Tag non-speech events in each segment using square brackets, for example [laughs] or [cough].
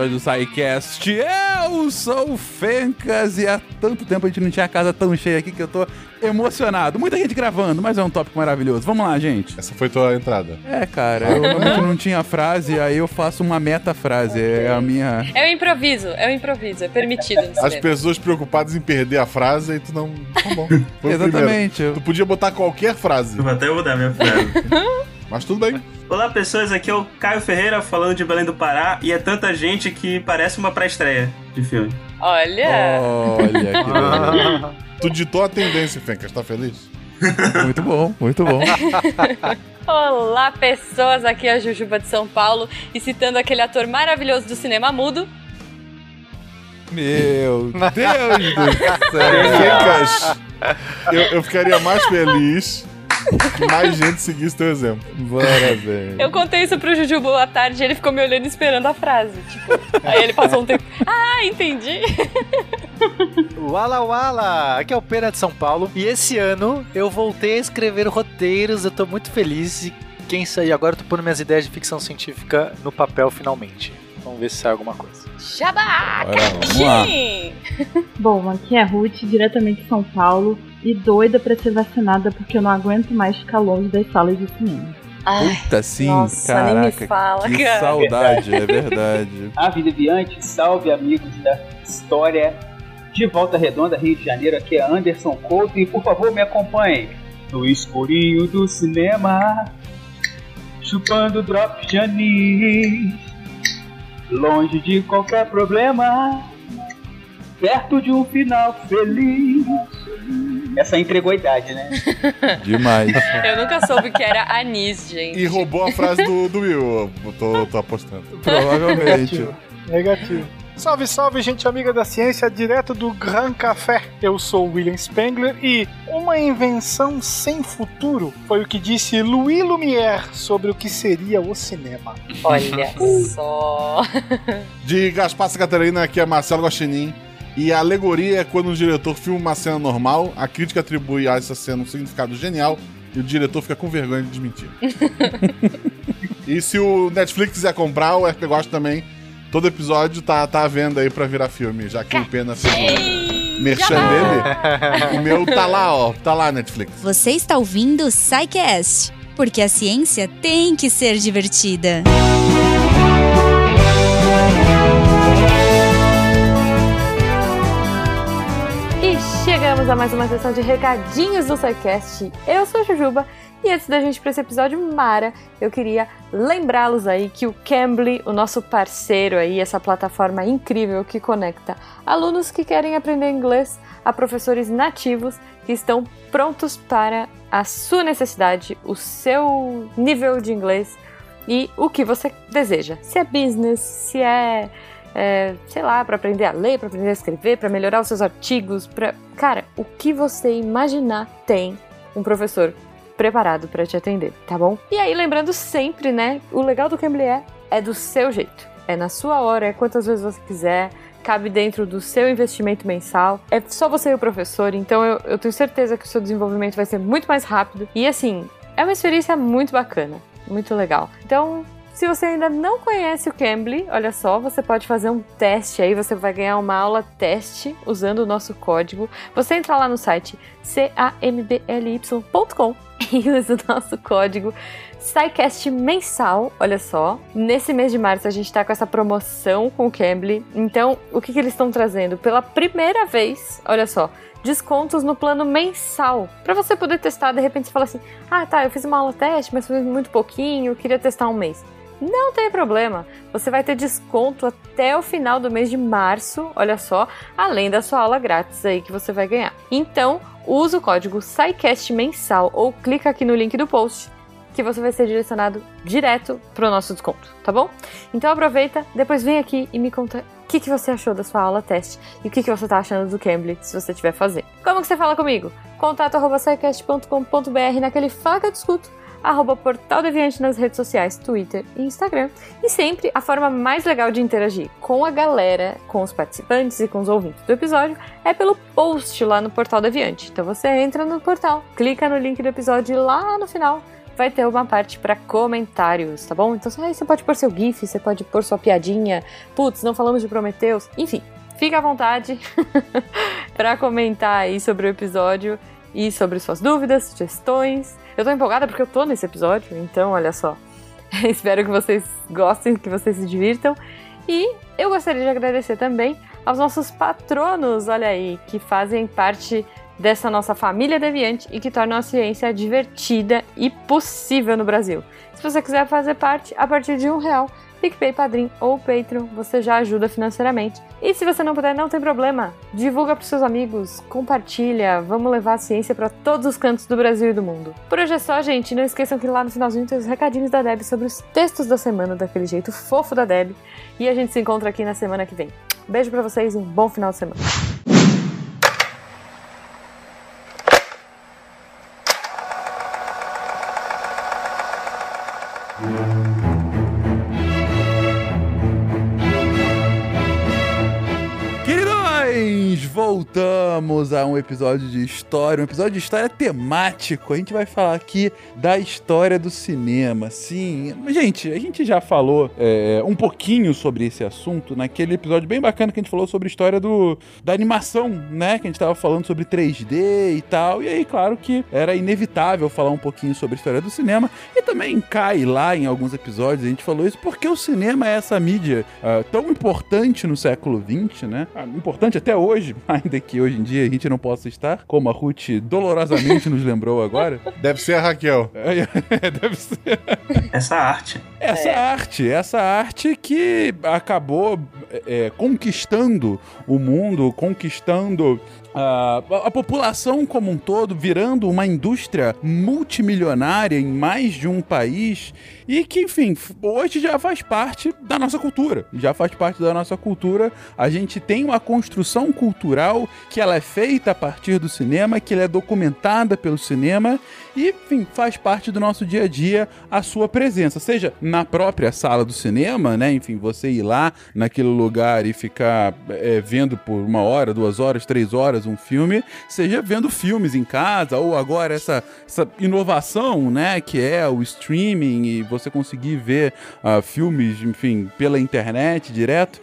episódio do SciCast. Eu sou o Fencas e há tanto tempo a gente não tinha a casa tão cheia aqui que eu tô emocionado. Muita gente gravando, mas é um tópico maravilhoso. Vamos lá, gente. Essa foi tua entrada. É, cara, eu realmente não tinha frase, aí eu faço uma metafrase. É a minha. É o improviso, é o improviso, é permitido. As pessoas preocupadas em perder a frase e tu não. Tá bom. Exatamente. primeiro. Tu podia botar qualquer frase, Eu vou até mudar minha frase. [laughs] mas tudo bem. Olá, pessoas. Aqui é o Caio Ferreira falando de Belém do Pará. E é tanta gente que parece uma pré-estreia de filme. Olha! Olha que. [laughs] Tu ditou a tendência, Fencas. Tá feliz? Muito bom, muito bom. Olá, pessoas! Aqui é a Jujuba de São Paulo e citando aquele ator maravilhoso do cinema mudo. Meu [laughs] Deus do céu. Fencas, eu, eu ficaria mais feliz [laughs] mais gente seguisse teu exemplo. Bora, velho. Eu contei isso pro Jujubo à tarde e ele ficou me olhando esperando a frase. Tipo, aí ele passou um tempo. Ah, entendi! Wala Wala! Aqui é o Pena de São Paulo e esse ano eu voltei a escrever roteiros, eu tô muito feliz e quem sabe agora eu tô pondo minhas ideias de ficção científica no papel finalmente. Vamos ver se sai alguma coisa. Jabá! [laughs] Bom, aqui é a Ruth, diretamente de São Paulo, e doida pra ser vacinada porque eu não aguento mais ficar longe das salas de cinema. Ai, Puta, sim, nossa, caraca. nem me fala, que cara. saudade, é verdade. [laughs] Ave Deviante, salve amigos da história de Volta Redonda, Rio de Janeiro. Aqui é Anderson Couto e por favor me acompanhem no escurinho do cinema, chupando drop de anis, longe de qualquer problema, perto de um final feliz. Essa entregou a idade, né? [laughs] Demais. Eu nunca soube que era anis, gente. E roubou a frase do, do Will. Eu tô, tô apostando. Provavelmente. Negativo. Salve, salve, gente amiga da ciência, direto do Gran Café. Eu sou o William Spengler e uma invenção sem futuro foi o que disse Louis Lumière sobre o que seria o cinema. [laughs] Olha só. [laughs] De Gaspar Catarina, aqui é Marcelo Guaxinim. E a alegoria é quando um diretor filma uma cena normal, a crítica atribui a essa cena um significado genial e o diretor fica com vergonha de desmentir. [laughs] e se o Netflix quiser comprar, o RP Gosta também, todo episódio tá, tá à venda aí pra virar filme, já que o Pena fez o merchan dele. O meu tá lá, ó, tá lá Netflix. Você está ouvindo o SciCast, porque a ciência tem que ser divertida. E chegamos a mais uma sessão de recadinhos do SciCast. Eu sou a Jujuba e antes da gente pra esse episódio mara, eu queria lembrá-los aí que o Cambly, o nosso parceiro aí, essa plataforma incrível que conecta alunos que querem aprender inglês a professores nativos que estão prontos para a sua necessidade, o seu nível de inglês e o que você deseja. Se é business, se é é, sei lá, para aprender a ler, para aprender a escrever, para melhorar os seus artigos, para cara, o que você imaginar tem um professor preparado para te atender, tá bom? E aí lembrando sempre, né, o legal do Cambly é é do seu jeito, é na sua hora, é quantas vezes você quiser. Cabe dentro do seu investimento mensal. É só você e o professor, então eu, eu tenho certeza que o seu desenvolvimento vai ser muito mais rápido. E assim, é uma experiência muito bacana, muito legal. Então, se você ainda não conhece o Cambly, olha só, você pode fazer um teste aí, você vai ganhar uma aula teste usando o nosso código. Você entra lá no site cambly.com e usa o nosso código SciCast mensal, olha só. Nesse mês de março a gente tá com essa promoção com o Cambly. Então, o que, que eles estão trazendo? Pela primeira vez, olha só, descontos no plano mensal. Para você poder testar, de repente você fala assim: "Ah, tá, eu fiz uma aula teste, mas foi muito pouquinho, eu queria testar um mês". Não tem problema. Você vai ter desconto até o final do mês de março, olha só, além da sua aula grátis aí que você vai ganhar. Então, usa o código SciCast mensal ou clica aqui no link do post que você vai ser direcionado direto para o nosso desconto, tá bom? Então aproveita, depois vem aqui e me conta o que, que você achou da sua aula teste e o que, que você tá achando do Cambly se você estiver fazendo. Como que você fala comigo? Contato scicast.com.br naquele Fala que eu discuto arroba Portal Deviante nas redes sociais, Twitter e Instagram. E sempre a forma mais legal de interagir com a galera, com os participantes e com os ouvintes do episódio é pelo post lá no Portal Deviante. Então você entra no portal, clica no link do episódio e lá no final vai ter uma parte para comentários, tá bom? Então aí você pode pôr seu GIF, você pode pôr sua piadinha. Putz, não falamos de Prometheus. Enfim, fica à vontade [laughs] para comentar aí sobre o episódio e sobre suas dúvidas, sugestões. Eu tô empolgada porque eu tô nesse episódio, então olha só. [laughs] Espero que vocês gostem, que vocês se divirtam. E eu gostaria de agradecer também aos nossos patronos, olha aí, que fazem parte dessa nossa família deviante e que tornam a ciência divertida e possível no Brasil. Se você quiser fazer parte, a partir de um real, PicPay, Padrim ou Patreon, você já ajuda financeiramente. E se você não puder, não tem problema. Divulga para seus amigos, compartilha, vamos levar a ciência para todos os cantos do Brasil e do mundo. Por hoje é só, gente. Não esqueçam que lá no finalzinho tem os recadinhos da Deb sobre os textos da semana, daquele jeito fofo da Deb. E a gente se encontra aqui na semana que vem. Beijo para vocês e um bom final de semana. Voltamos a um episódio de história, um episódio de história temático. A gente vai falar aqui da história do cinema. Sim, gente, a gente já falou é, um pouquinho sobre esse assunto naquele episódio bem bacana que a gente falou sobre a história do, da animação, né? Que a gente tava falando sobre 3D e tal. E aí, claro que era inevitável falar um pouquinho sobre a história do cinema. E também cai lá em alguns episódios, a gente falou isso porque o cinema é essa mídia ah, tão importante no século XX, né? Ah, importante até hoje, [laughs] ainda que hoje em dia a gente não possa estar, como a Ruth dolorosamente nos lembrou agora. Deve ser a Raquel. [laughs] É, deve ser. Essa arte. Essa arte, essa arte que acabou é, conquistando o mundo, conquistando a, a população como um todo, virando uma indústria multimilionária em mais de um país e que, enfim, hoje já faz parte da nossa cultura. Já faz parte da nossa cultura. A gente tem uma construção cultural que ela é feita a partir do cinema, que ela é documentada pelo cinema e, enfim, faz parte do nosso dia a dia a sua presença, seja na própria sala do cinema, né? Enfim, você ir lá naquele lugar e ficar é, vendo por uma hora, duas horas, três horas um filme, seja vendo filmes em casa ou agora essa, essa inovação, né? Que é o streaming e você conseguir ver uh, filmes, enfim, pela internet direto.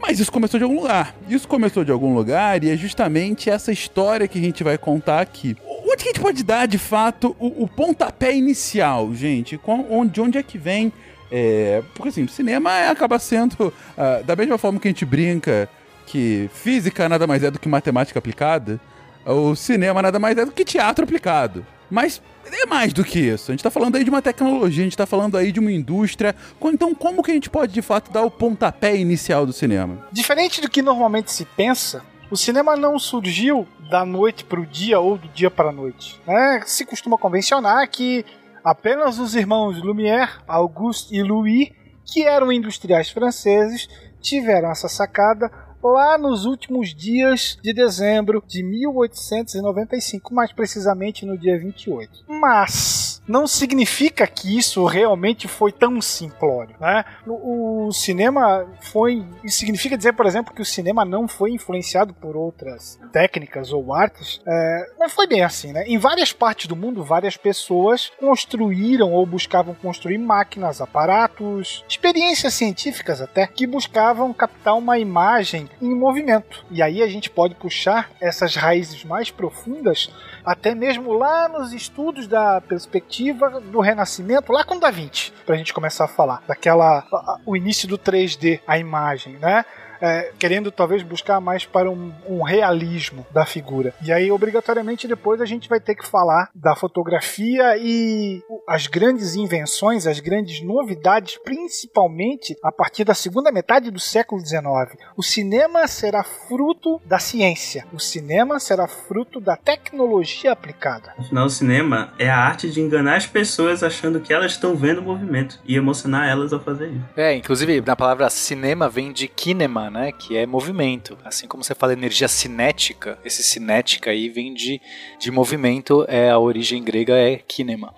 Mas isso começou de algum lugar. Isso começou de algum lugar e é justamente essa história que a gente vai contar aqui. Onde que a gente pode dar, de fato, o, o pontapé inicial, gente? Com, onde, onde é que vem... É, porque assim, cinema acaba sendo, uh, da mesma forma que a gente brinca que física nada mais é do que matemática aplicada, o cinema nada mais é do que teatro aplicado. Mas é mais do que isso. A gente tá falando aí de uma tecnologia, a gente tá falando aí de uma indústria. Então, como que a gente pode de fato dar o pontapé inicial do cinema? Diferente do que normalmente se pensa, o cinema não surgiu da noite para o dia ou do dia para a noite. Né? Se costuma convencionar que apenas os irmãos Lumière, Auguste e Louis, que eram industriais franceses, tiveram essa sacada lá nos últimos dias de dezembro de 1895, mais precisamente no dia 28. Mas não significa que isso realmente foi tão simplório, né? O, o cinema foi isso significa dizer, por exemplo, que o cinema não foi influenciado por outras técnicas ou artes. É, não foi bem assim, né? Em várias partes do mundo, várias pessoas construíram ou buscavam construir máquinas, aparatos, experiências científicas até que buscavam captar uma imagem em movimento. E aí a gente pode puxar essas raízes mais profundas até mesmo lá nos estudos da perspectiva do Renascimento, lá com Da Vinci, para a gente começar a falar daquela o início do 3D, a imagem, né? É, querendo talvez buscar mais para um, um, realismo da figura. E aí, obrigatoriamente, depois a gente vai ter que falar da fotografia e as grandes invenções, as grandes novidades, principalmente a partir da segunda metade do século XIX. O cinema será fruto da ciência, o cinema será fruto da tecnologia aplicada. Afinal, o cinema é a arte de enganar as pessoas achando que elas estão vendo o movimento e emocionar elas ao fazer isso. É, inclusive, na palavra cinema vem de kinema, né? Que é movimento. Assim como você fala energia cinética, esse cinética aí vem de, de movimento, é a origem grega é kinema.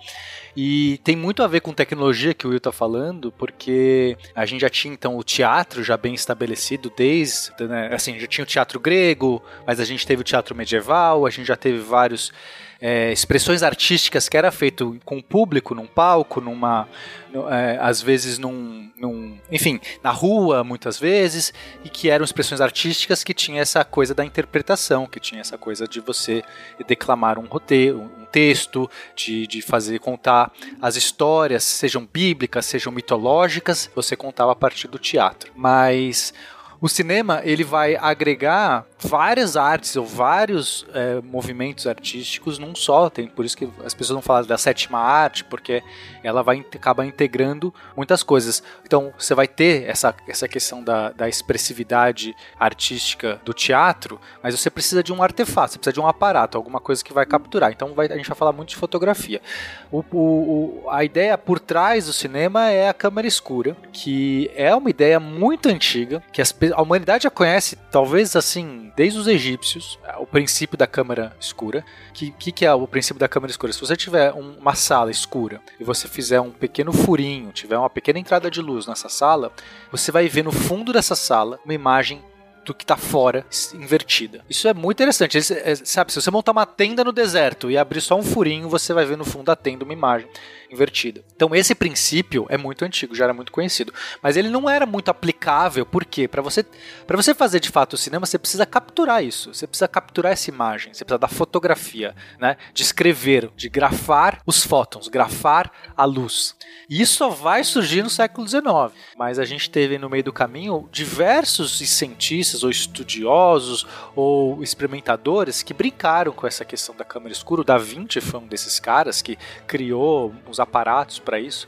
E tem muito a ver com tecnologia que o Will tá falando, porque a gente já tinha então o teatro já bem estabelecido desde, né, assim, já tinha o teatro grego, mas a gente teve o teatro medieval, a gente já teve vários é, expressões artísticas que era feito com o público, num palco, numa, no- é, às vezes num, num- enfim, na rua muitas vezes, e que eram expressões artísticas que tinha essa coisa da interpretação, que tinha essa coisa de você declamar um roteiro, um texto, de, de fazer contar as histórias, sejam bíblicas, sejam mitológicas, você contava a partir do teatro. Mas o cinema ele vai agregar várias artes ou vários é, movimentos artísticos num só. Tem por isso que as pessoas vão falar da sétima arte, porque ela vai acabar integrando muitas coisas. Então você vai ter essa, essa questão da, da expressividade artística do teatro, mas você precisa de um artefato, você precisa de um aparato, alguma coisa que vai capturar. Então vai- a gente vai falar muito de fotografia. O- o- a ideia por trás do cinema é a câmera escura, que é uma ideia muito antiga, que as pe- a humanidade já conhece, talvez assim, desde os egípcios, o princípio da câmera escura. Que que, que é o princípio da câmera escura? Se você tiver um- uma sala escura e você fizer um pequeno furinho, tiver uma pequena entrada de luz nessa sala, você vai ver no fundo dessa sala uma imagem do que está fora invertida. Isso é muito interessante. Esse- é, sabe, se você montar uma tenda no deserto e abrir só um furinho, você vai ver no fundo da tenda uma imagem invertida. Então esse princípio é muito antigo, já era muito conhecido, mas ele não era muito aplicável, porque para você para você fazer de fato o cinema, você precisa capturar isso, você precisa capturar essa imagem, você precisa da fotografia, né, de escrever, de grafar os fótons, grafar a luz. E isso só vai surgir no século XIX, mas a gente teve no meio do caminho diversos cientistas ou estudiosos ou experimentadores que brincaram com essa questão da câmera escura. O Da Vinci foi um desses caras que criou os aparatos para isso.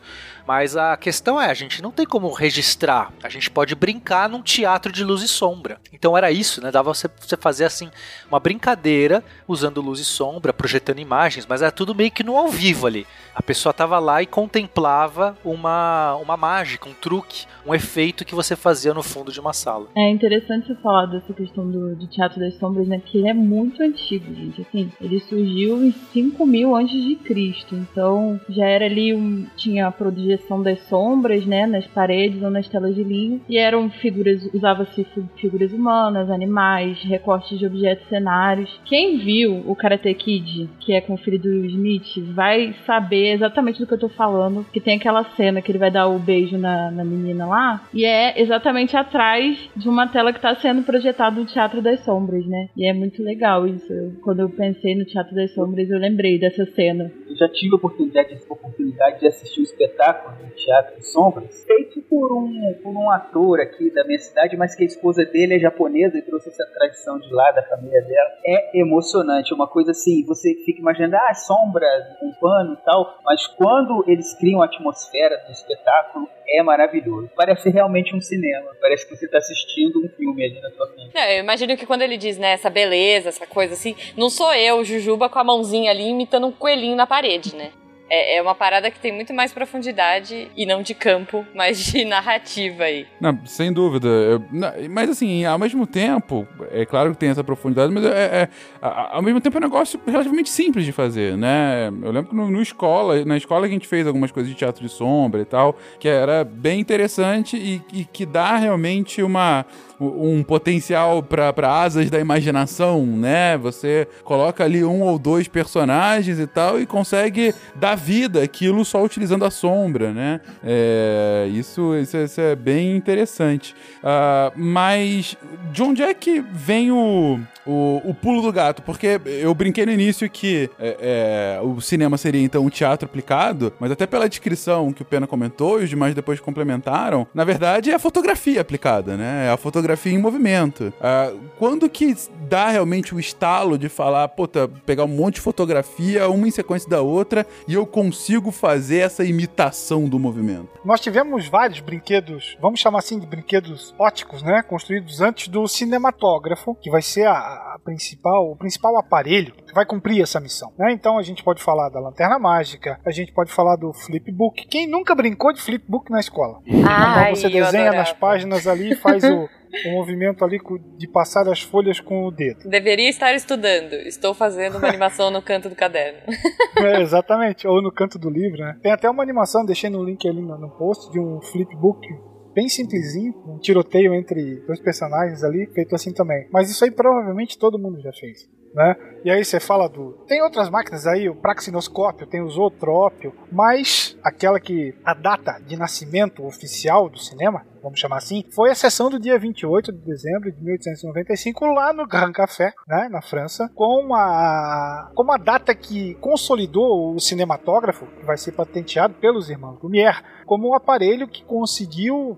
Mas a questão é, a gente não tem como registrar. A gente pode brincar num teatro de luz e sombra. Então era isso, né? Dava você, você fazer assim uma brincadeira usando luz e sombra, projetando imagens, mas era tudo meio que no ao vivo ali. A pessoa tava lá e contemplava uma, uma mágica, um truque, um efeito que você fazia no fundo de uma sala. É interessante você falar dessa questão do, do Teatro das Sombras, né? Que ele é muito antigo, gente. Assim, ele surgiu em 5 mil antes de Cristo. Então, já era ali um... Tinha a projeção das sombras, né? Nas paredes ou nas telas de linho. E eram figuras... Usava-se fi- figuras humanas, animais, recortes de objetos cenários. Quem viu o Karate Kid, que é com o filho do Will Smith, vai saber exatamente do que eu tô falando. Que tem aquela cena que ele vai dar o beijo na, na menina lá. E é exatamente atrás de uma tela que tá sendo projetado no Teatro das Sombras, né? E é muito legal isso. Quando eu pensei no Teatro das Sombras, eu lembrei dessa cena. Eu já tive a oportunidade, a oportunidade de assistir um espetáculo no Teatro de Sombras, feito por um, por um ator aqui da minha cidade, mas que a esposa dele é japonesa e trouxe essa tradição de lá, da família dela. É emocionante, é uma coisa assim, você fica imaginando, ah, sombras, um pano e tal, mas quando eles criam a atmosfera do espetáculo, é maravilhoso. Parece realmente um cinema, parece que você está assistindo um filme ali na sua frente. Não, eu imagino que quando ele diz, né, essa beleza, essa coisa assim, não sou eu, Jujuba, com a mãozinha ali imitando um coelhinho na parede, né? É, é uma parada que tem muito mais profundidade, e não de campo, [laughs] mas de narrativa aí. Não, sem dúvida. Eu- não, mas assim, ao mesmo tempo, é claro que tem essa profundidade, mas é, é- a- ao mesmo tempo é um negócio relativamente simples de fazer, né? Eu lembro que no, no escola, na escola a gente fez algumas coisas de teatro de sombra e tal, que era bem interessante e, e que dá realmente uma um potencial para asas da imaginação, né? Você coloca ali um ou dois personagens e tal e consegue dar vida àquilo só utilizando a sombra, né? É, isso, isso, é- isso é bem interessante. Ah, mas de onde é que vem o, o, o pulo do gato? Porque eu brinquei no início que é, é, o cinema seria então um teatro aplicado, mas até pela descrição que o Pena comentou e os demais depois complementaram, na verdade é a fotografia aplicada, né? É a fotografia em movimento. Ah, quando que dá realmente o estalo de falar, puta, pegar um monte de fotografia, uma em sequência da outra, e eu consigo fazer essa imitação do movimento? Nós tivemos vários brinquedos, vamos chamar assim de brinquedos óticos, né? Construídos antes do cinematógrafo, que vai ser a, a principal, o principal aparelho vai cumprir essa missão. Né? Então a gente pode falar da lanterna mágica, a gente pode falar do flipbook. Quem nunca brincou de flipbook na escola? Ai, Então você desenha nas páginas ali e [laughs] faz o, o movimento ali de passar as folhas com o dedo. Deveria estar estudando. Estou fazendo uma [laughs] animação no canto do caderno. [laughs] É, exatamente, ou no canto do livro, né? Tem até uma animação, deixei no link ali no, no post, de um flipbook bem simplesinho, um tiroteio entre dois personagens ali, feito assim também. Mas isso aí provavelmente todo mundo já fez. Né? E aí você fala do. Tem outras máquinas aí, o praxinoscópio, tem o zootrópio, mas aquela que a data de nascimento oficial do cinema, vamos chamar assim, foi a sessão do dia 28 de dezembro de 1895 lá no Grand Café, né, na França, com a com uma data que consolidou o cinematógrafo, que vai ser patenteado pelos irmãos Lumière, como um aparelho que conseguiu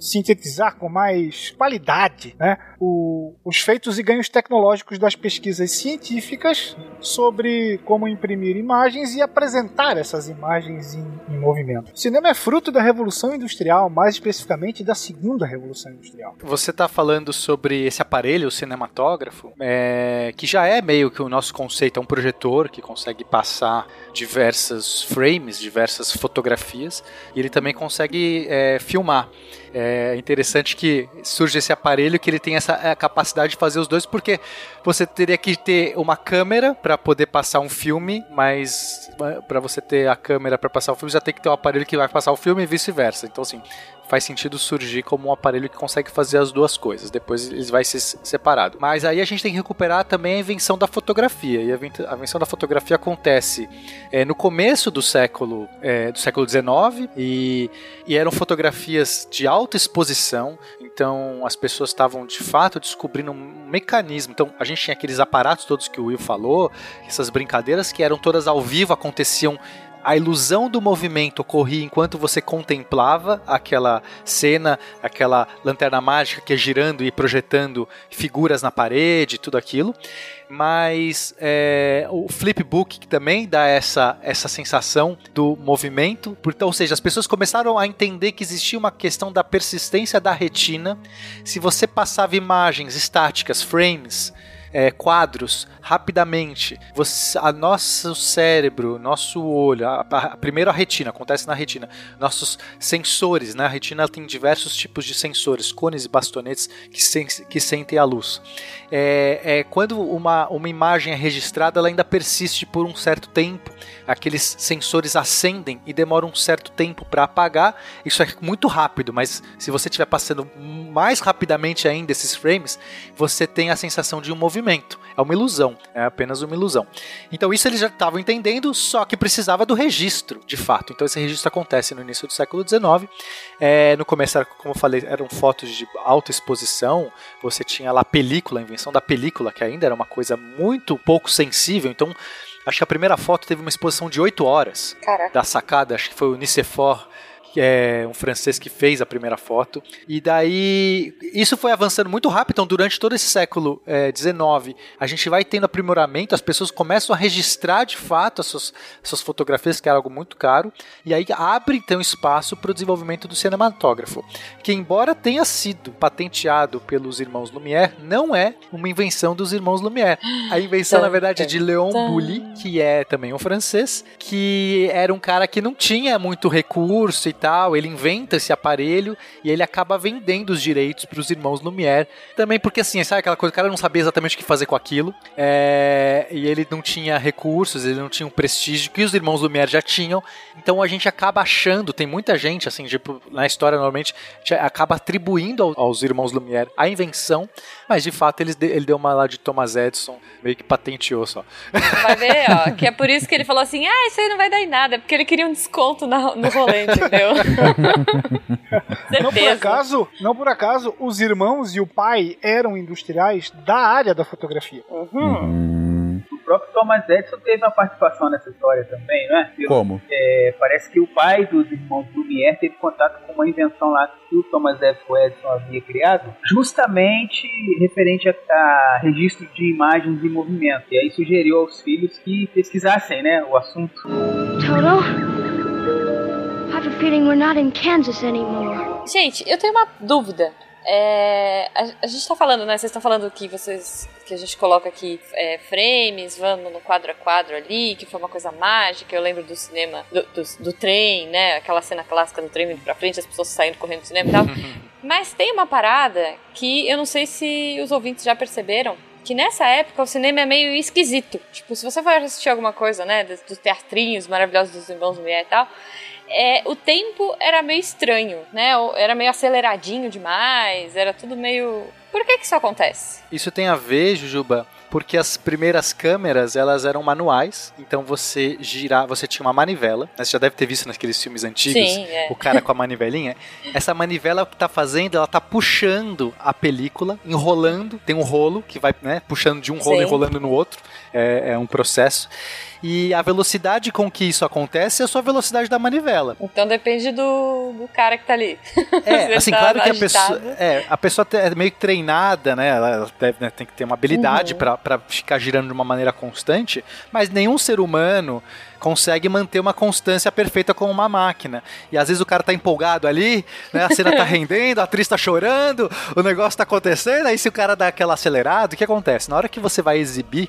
sintetizar com mais qualidade né, o- os feitos e ganhos tecnológicos das pesquisas científicas sobre como imprimir imagens e apresentar essas imagens em, em movimento. O cinema é fruto da Revolução Industrial, mais especificamente da Segunda Revolução Industrial. Você está falando sobre esse aparelho, o cinematógrafo, é, que já é meio que o nosso conceito, é um projetor que consegue passar diversas frames, diversas fotografias, e ele também consegue é, filmar. É interessante que surge esse aparelho que ele tem essa capacidade de fazer os dois, porque você teria que ter uma câmera para poder passar um filme, mas para você ter a câmera para passar o filme, já tem que ter um aparelho que vai passar o filme e vice-versa. Então, assim, faz sentido surgir como um aparelho que consegue fazer as duas coisas. Depois eles vai ser separado. Mas aí a gente tem que recuperar também a invenção da fotografia. E a inven- a invenção da fotografia acontece é, no começo do século é, do século XIX e, e eram fotografias de alta exposição. Então as pessoas estavam de fato descobrindo um mecanismo. Então a gente tinha aqueles aparatos todos que o Will falou, essas brincadeiras que eram todas ao vivo, aconteciam a ilusão do movimento ocorria enquanto você contemplava aquela cena, aquela lanterna mágica que é girando e projetando figuras na parede, tudo aquilo. Mas é, o flipbook também dá essa, essa sensação do movimento. Ou seja, as pessoas começaram a entender que existia uma questão da persistência da retina. Se você passava imagens estáticas, frames, é, quadros rapidamente. Você, a nosso cérebro, nosso olho, a, a- primeiro a retina, acontece na retina. Nossos sensores, né? A retina tem diversos tipos de sensores, cones e bastonetes que, sen- que sentem a luz. É, é, quando uma, uma imagem é registrada, ela ainda persiste por um certo tempo. Aqueles sensores acendem e demoram um certo tempo para apagar. Isso é muito rápido, mas se você estiver passando mais rapidamente ainda esses frames, você tem a sensação de um movimento. É uma ilusão, é apenas uma ilusão. Então isso eles já estavam entendendo, só que precisava do registro, de fato. Então esse registro acontece no início do século XIX. É, no começo, era, como eu falei, eram fotos de alta exposição. Você tinha lá a película, a invenção da película, que ainda era uma coisa muito pouco sensível. Então acho que a primeira foto teve uma exposição de 8 horas Caraca. da sacada, acho que foi o Nicéphore, que é um francês que fez a primeira foto. E daí, isso foi avançando muito rápido, então durante todo esse século XIX, a gente vai tendo aprimoramento, as pessoas começam a registrar de fato as suas, as suas fotografias, que era algo muito caro, e aí abre então espaço para o desenvolvimento do cinematógrafo, que embora tenha sido patenteado pelos irmãos Lumière, não é uma invenção dos irmãos Lumière. A invenção, na verdade, é de Léon Bouly, que é também um francês, que era um cara que não tinha muito recurso e tal, ele inventa esse aparelho e ele acaba vendendo os direitos para os irmãos Lumière. Também porque, assim, sabe aquela coisa, o cara não sabia exatamente o que fazer com aquilo, é, e ele não tinha recursos, ele não tinha um prestígio que os irmãos Lumière já tinham, então a gente acaba achando, tem muita gente, assim, tipo, na história normalmente, acaba atribuindo ao- aos irmãos Lumière a invenção, mas de fato eles de- ele deu uma lá de Thomas Edison, meio que patenteou só. Vai ver, ó, [laughs] que é por isso que ele falou assim: ah, isso aí não vai dar em nada, porque ele queria um desconto na- no rolê, entendeu? [laughs] Não por acaso, não por acaso, os irmãos e o pai eram industriais da área da fotografia. Uhum. O próprio Thomas Edison teve uma participação nessa história também, não é? Como? É, parece que o pai dos irmãos Lumière teve contato com uma invenção lá que o Thomas Edison Edison havia criado, justamente referente a, a registro de imagens em movimento. E aí sugeriu aos filhos que pesquisassem né, o assunto. Toto, I have a feeling we're not in Kansas anymore. Gente, eu tenho uma dúvida. É, a, a gente tá falando, né? Vocês estão falando que vocês. que a gente coloca aqui é, frames, vamos no quadro a quadro ali, que foi uma coisa mágica. Eu lembro do cinema, do, do, do trem, né? Aquela cena clássica do trem indo pra frente, as pessoas saindo correndo do cinema e tal. [laughs] Mas tem uma parada que eu não sei se os ouvintes já perceberam. Que nessa época o cinema é meio esquisito. Tipo, se você for assistir alguma coisa, né? Dos, dos teatrinhos maravilhosos dos irmãos Lumière e tal. É, o tempo era meio estranho, né? Era meio aceleradinho demais, era tudo meio. Por que que isso acontece? Isso tem a ver, Jujuba, porque as primeiras câmeras, elas eram manuais, então você girar, você tinha uma manivela, né? você já deve ter visto naqueles filmes antigos, Sim, é. o cara com a manivelinha. [laughs] Essa manivela que tá fazendo, ela tá puxando a película, enrolando, tem um rolo que vai, né, puxando de um rolo Sim. enrolando no outro, é, é um processo. E a velocidade com que isso acontece é a sua velocidade da manivela. Então depende do, do cara que tá ali. [laughs] É, assim, tá claro que a pessoa, é, a pessoa é meio treinada, né? Ela deve, né, tem que ter uma habilidade Uhum. para ficar girando de uma maneira constante, mas nenhum ser humano consegue manter uma constância perfeita com uma máquina. E às vezes o cara tá empolgado ali, né? A cena tá [laughs] rendendo, a atriz tá chorando, o negócio tá acontecendo, aí se o cara dá aquela acelerada, o que acontece? Na hora que você vai exibir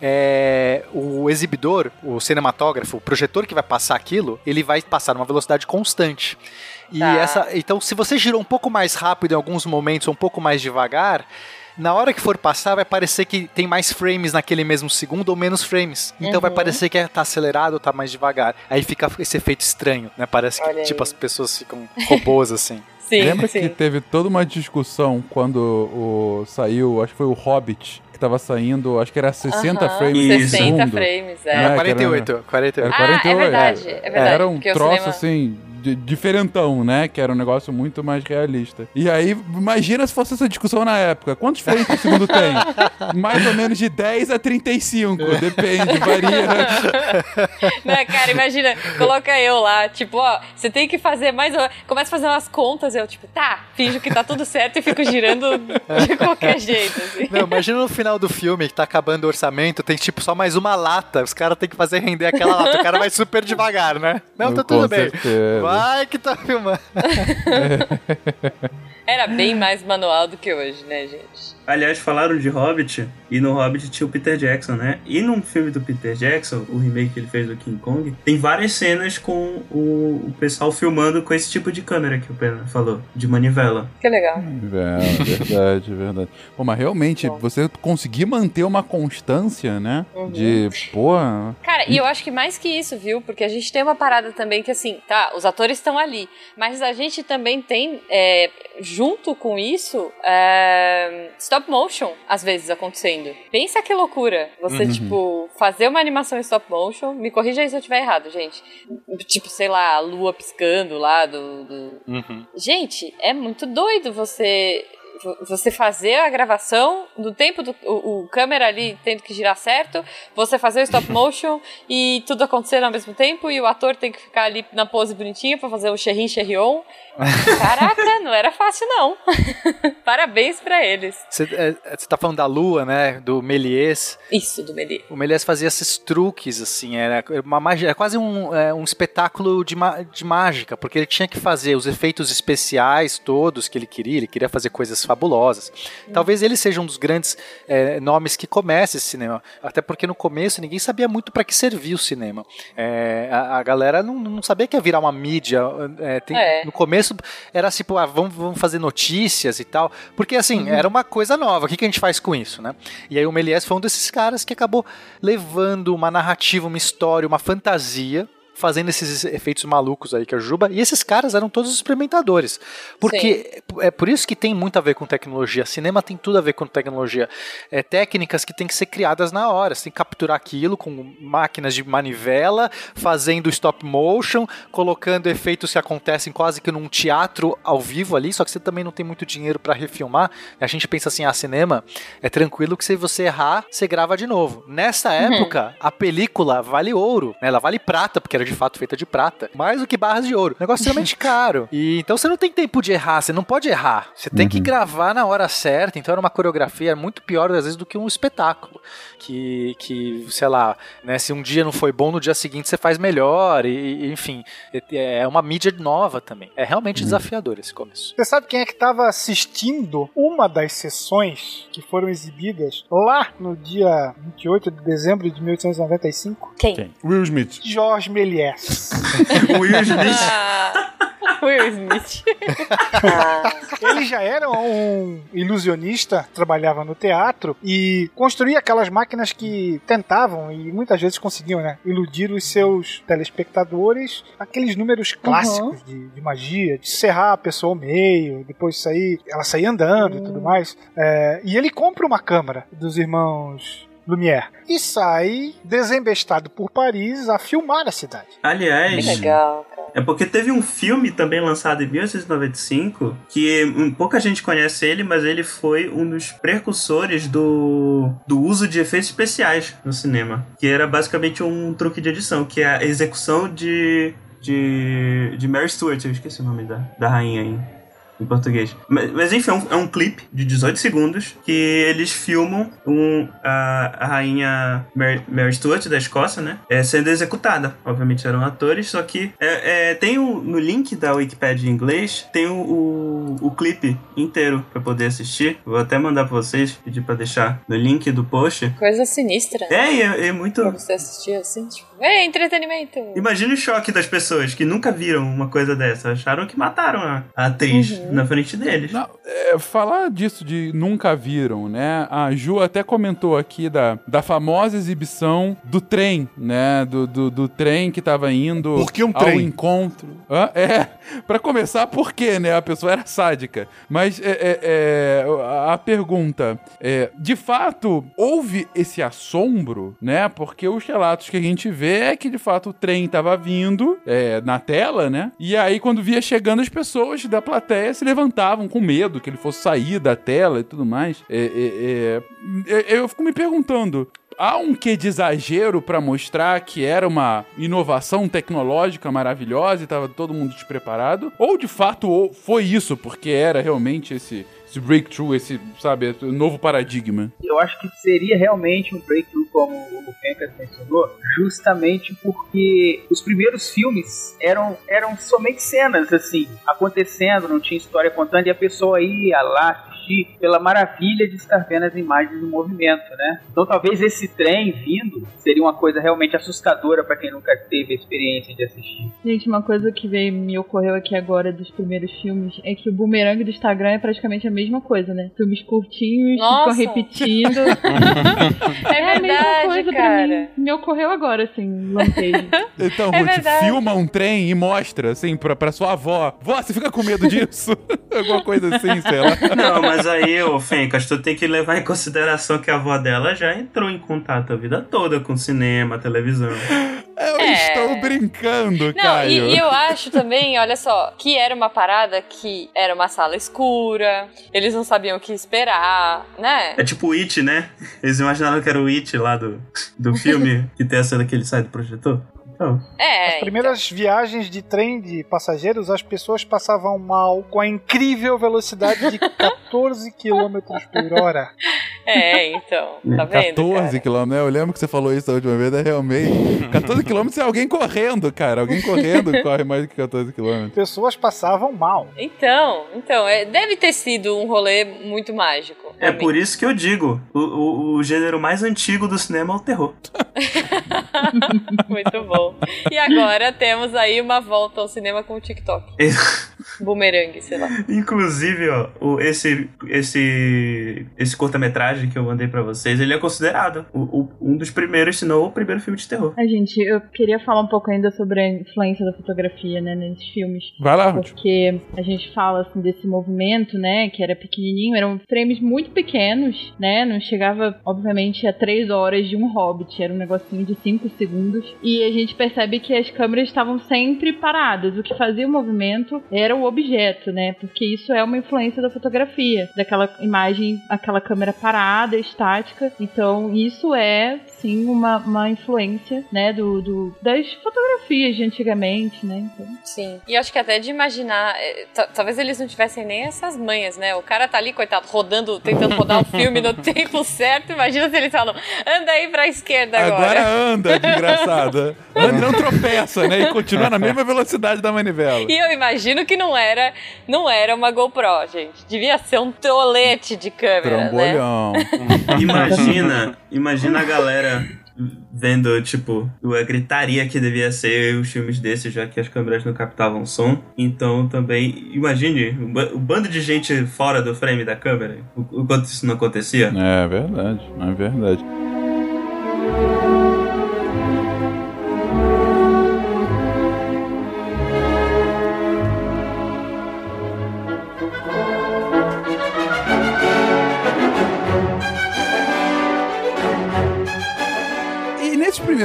é, o exibidor, o cinematógrafo, o projetor que vai passar aquilo, ele vai passar numa velocidade constante. E Tá. essa, então, se você girou um pouco mais rápido em alguns momentos, ou um pouco mais devagar, na hora que for passar, vai parecer que tem mais frames naquele mesmo segundo ou menos frames. Então vai Uhum. parecer que tá acelerado ou tá mais devagar. Aí fica esse efeito estranho, né? Parece que tipo as pessoas ficam robôs assim. Sim, Lembra sim. que teve toda uma discussão quando o, saiu, acho que foi o Hobbit, que tava saindo, acho que era 60 Aham, frames por 60 segundo. frames, é. Né, Era que 48, 48. Era Ah, é 48, verdade, é verdade, Era um troço cinema- assim, de- diferentão, né? Que era um negócio muito mais realista. E aí, imagina se fosse essa discussão na época. Quantos frames por segundo tem? [laughs] Mais ou menos de 10 a 35, depende, [laughs] varia. Não, cara, imagina, coloca eu lá, tipo, ó, você tem que fazer mais. Começa a fazer umas contas, eu, tipo, tá, finjo que tá tudo certo e fico girando de qualquer jeito, assim. Não, imagina no final do filme que tá acabando o orçamento, tem tipo só mais uma lata. Os caras têm que fazer render aquela lata. O cara vai super devagar, né? Não, tá Com tudo bem. certeza. Vai que tá filmando. [laughs] Era bem mais manual do que hoje, né, gente? Aliás, falaram de Hobbit, e no Hobbit tinha o Peter Jackson, né? E num filme do Peter Jackson, o remake que ele fez do King Kong, tem várias cenas com o, o pessoal filmando com esse tipo de câmera que o Pena falou, de manivela. Que legal. É, verdade, verdade. Pô, mas realmente, você conseguir manter uma constância, né? Uhum. De, pô. Cara, e eu acho que mais que isso, viu? Porque a gente tem uma parada também que, assim, tá, os atores estão ali, mas a gente também tem, é, junto com isso, é, stop motion, às vezes, acontecendo. Pensa que loucura. Você, Uhum. tipo, fazer uma animação em stop motion, me corrija aí se eu estiver errado, gente. Tipo, sei lá, a lua piscando lá do- do, Uhum. Gente, é muito doido você você fazer a gravação do tempo do o, o câmera ali tendo que girar certo, você fazer o stop [laughs] motion e tudo acontecendo ao mesmo tempo e o ator tem que ficar ali na pose bonitinha pra fazer o Sherrin Sherrion. Caraca, não era fácil não. [laughs] Parabéns pra eles. Você é, você tá falando da lua, né? Do Méliès. Isso do Meli. O Méliès fazia esses truques, assim, era uma magia, era quase um, é, um espetáculo de, de mágica, porque ele tinha que fazer os efeitos especiais todos que ele queria, ele queria fazer coisas fabulosas. Talvez ele seja um dos grandes é, nomes que comece esse cinema, até porque no começo ninguém sabia muito para que servia o cinema. É, a, a galera não, não sabia que ia virar uma mídia. é, tem- É. No começo era tipo, ah, vamos, vamos fazer notícias e tal, porque assim, era uma coisa nova, o que, que a gente faz com isso, né? E aí o Méliès foi um desses caras que acabou levando uma narrativa, uma história, uma fantasia, fazendo esses efeitos malucos aí que a Juba, e esses caras eram todos experimentadores. Porque é por isso que tem muito a ver com tecnologia. Cinema tem tudo a ver com tecnologia. É técnicas que tem que ser criadas na hora. Você tem que capturar aquilo com máquinas de manivela, fazendo stop motion, colocando efeitos que acontecem quase que num teatro ao vivo ali, só que você também não tem muito dinheiro para refilmar. A gente pensa assim, ah, cinema é tranquilo que se você errar, você grava de novo. Nessa época, a película vale ouro, né? Ela vale prata, porque era de fato feita de prata, mais do que barras de ouro. Negócio extremamente [laughs] caro. E então você não tem tempo de errar, você não pode errar. Você tem que gravar na hora certa, então era uma coreografia muito pior às vezes do que um espetáculo. Que, que sei lá, né, se um dia não foi bom, no dia seguinte você faz melhor, e, e, enfim, é uma mídia nova também. É realmente desafiador esse começo. Você sabe quem é que estava assistindo uma das sessões que foram exibidas lá no dia 28 de dezembro de 1895? Quem? Will Smith. George Méliès. O [laughs] Will Smith. Ah, Will Smith. Ele já era um ilusionista, trabalhava no teatro e construía aquelas máquinas que tentavam e muitas vezes conseguiam, né? Iludir os seus telespectadores, aqueles números clássicos de, de magia, de serrar a pessoa ao meio, depois sair, ela sair andando e tudo mais. É, e ele compra uma câmera dos irmãos Lumière e sai desembestado por Paris a filmar a cidade. Aliás, Que legal. É porque teve um filme também lançado em 1995 que hum, pouca gente conhece ele, mas ele foi um dos precursores do, do uso de efeitos especiais no cinema. Que era basicamente um truque de edição, que é a execução de. de. de Mary Stuart, eu esqueci o nome da, da rainha aí. Em português. Mas, mas enfim, é um, é um clipe de 18 segundos que eles filmam um, a, a rainha Mary, Mary Stuart da Escócia, né? É, sendo executada. Obviamente eram atores, só que é, é, tem o, no link da Wikipedia em inglês, tem o, o, o clipe inteiro pra poder assistir. Vou até mandar pra vocês, pedir pra deixar no link do post. Coisa sinistra. É, e é, é muito. Pra você assistir assim, tipo, é entretenimento. Imagina o choque das pessoas que nunca viram uma coisa dessa. Acharam que mataram a, a atriz na frente deles. Não, é, falar disso de nunca viram, né? A Ju até comentou aqui da, da famosa exibição do trem, né? Do, do, do trem que tava indo Por que um ao trem? encontro. Hã? É, [laughs] pra começar, por quê, né? A pessoa era sádica. Mas é, é, é, a a pergunta é, de fato, houve esse assombro, né? Porque os relatos que a gente vê é que, de fato, o trem tava vindo é, na tela, né? E aí, quando via chegando, as pessoas da plateia se levantavam com medo que ele fosse sair da tela e tudo mais. É, é, é, é, eu fico me perguntando. Há um quê de exagero pra mostrar que era uma inovação tecnológica maravilhosa e estava todo mundo despreparado? Ou de fato foi isso, porque era realmente esse, esse breakthrough, esse, sabe, esse novo paradigma? Eu acho que seria realmente um breakthrough, como o Fencas mencionou, justamente porque os primeiros filmes eram, eram somente cenas, assim, acontecendo, não tinha história contando, e a pessoa ia lá assistir pela maravilha de estar vendo as imagens em movimento, né? Então talvez esse trem vindo seria uma coisa realmente assustadora para quem nunca teve a experiência de assistir. Gente, uma coisa que veio, me ocorreu aqui agora dos primeiros filmes é que o boomerang do Instagram é praticamente a mesma coisa, né? Filmes curtinhos, Nossa. ficam repetindo. [laughs] É a mesma verdade, coisa pra cara. mim. Me ocorreu agora, assim, lampejo. [laughs] Então, É Ruth, verdade. filma um trem e mostra, assim, pra, pra sua avó. Vó, você fica com medo disso? [laughs] Alguma coisa assim, sei lá. Não, mas aí, ô Fencas, tu tem que levar em consideração que a avó dela já entrou em contato a vida toda com cinema, televisão. Eu É. estou brincando, Não, Caio. e, e eu acho também, olha só, que era uma parada que era uma sala escura, eles não sabiam o que esperar, né? É tipo o It, né? Eles imaginaram que era o It lá do, do filme, que tem a cena que ele sai do projetor. Então, É. As primeiras viagens de trem de passageiros, as pessoas passavam mal com a incrível velocidade de [laughs] 14 km por hora. É, então. Tá vendo? 14 cara? quilômetros, né? Eu lembro que você falou isso da última vez, é realmente. 14 quilômetros é alguém correndo, cara. Alguém correndo [laughs] corre mais do que 14 quilômetros. Pessoas passavam mal. Então, então, é, deve ter sido um rolê muito mágico. é por isso que eu digo, o, o, o gênero mais antigo do cinema é o terror. [laughs] Muito bom. E agora temos aí uma volta ao cinema com o TikTok. [laughs] Boomerang, sei lá. Inclusive, ó, o- esse, esse, esse curta-metragem que eu mandei pra vocês, ele é considerado o- o- um dos primeiros, se não o primeiro filme de terror. Ai, gente, eu queria falar um pouco ainda sobre a influência da fotografia, né, nesses filmes. Vai lá. Porque a gente fala assim desse movimento, né, que era pequenininho, eram frames muito pequenos, né, não chegava, obviamente, a três horas de um Hobbit, era um negocinho de cinco segundos, e a gente percebe que as câmeras estavam sempre paradas, o que fazia o movimento era o objeto, né, porque isso é uma influência da fotografia, daquela imagem, aquela câmera parada, estática, então isso é, sim, uma, uma influência, né, do, do- das fotografias de antigamente, né, então... Sim. E acho que até de imaginar, é, ta- talvez eles não tivessem nem essas manhas, né? O cara tá ali, coitado, rodando, tentando rodar o [laughs] filme no tempo certo. Imagina se eles falam, anda aí pra esquerda agora. Agora anda, desgraçada. [laughs] Anda não tropeça, né? E continua na mesma velocidade da manivela. E eu imagino que não era, não era uma GoPro, gente. Devia ser um tolete de câmera, né? [laughs] Imagina, imagina a galera vendo, tipo, a gritaria que devia ser os filmes desses, já que as câmeras não captavam som. Então também, imagine o bando de gente fora do frame da câmera, o, o quanto isso não acontecia. É verdade, é verdade.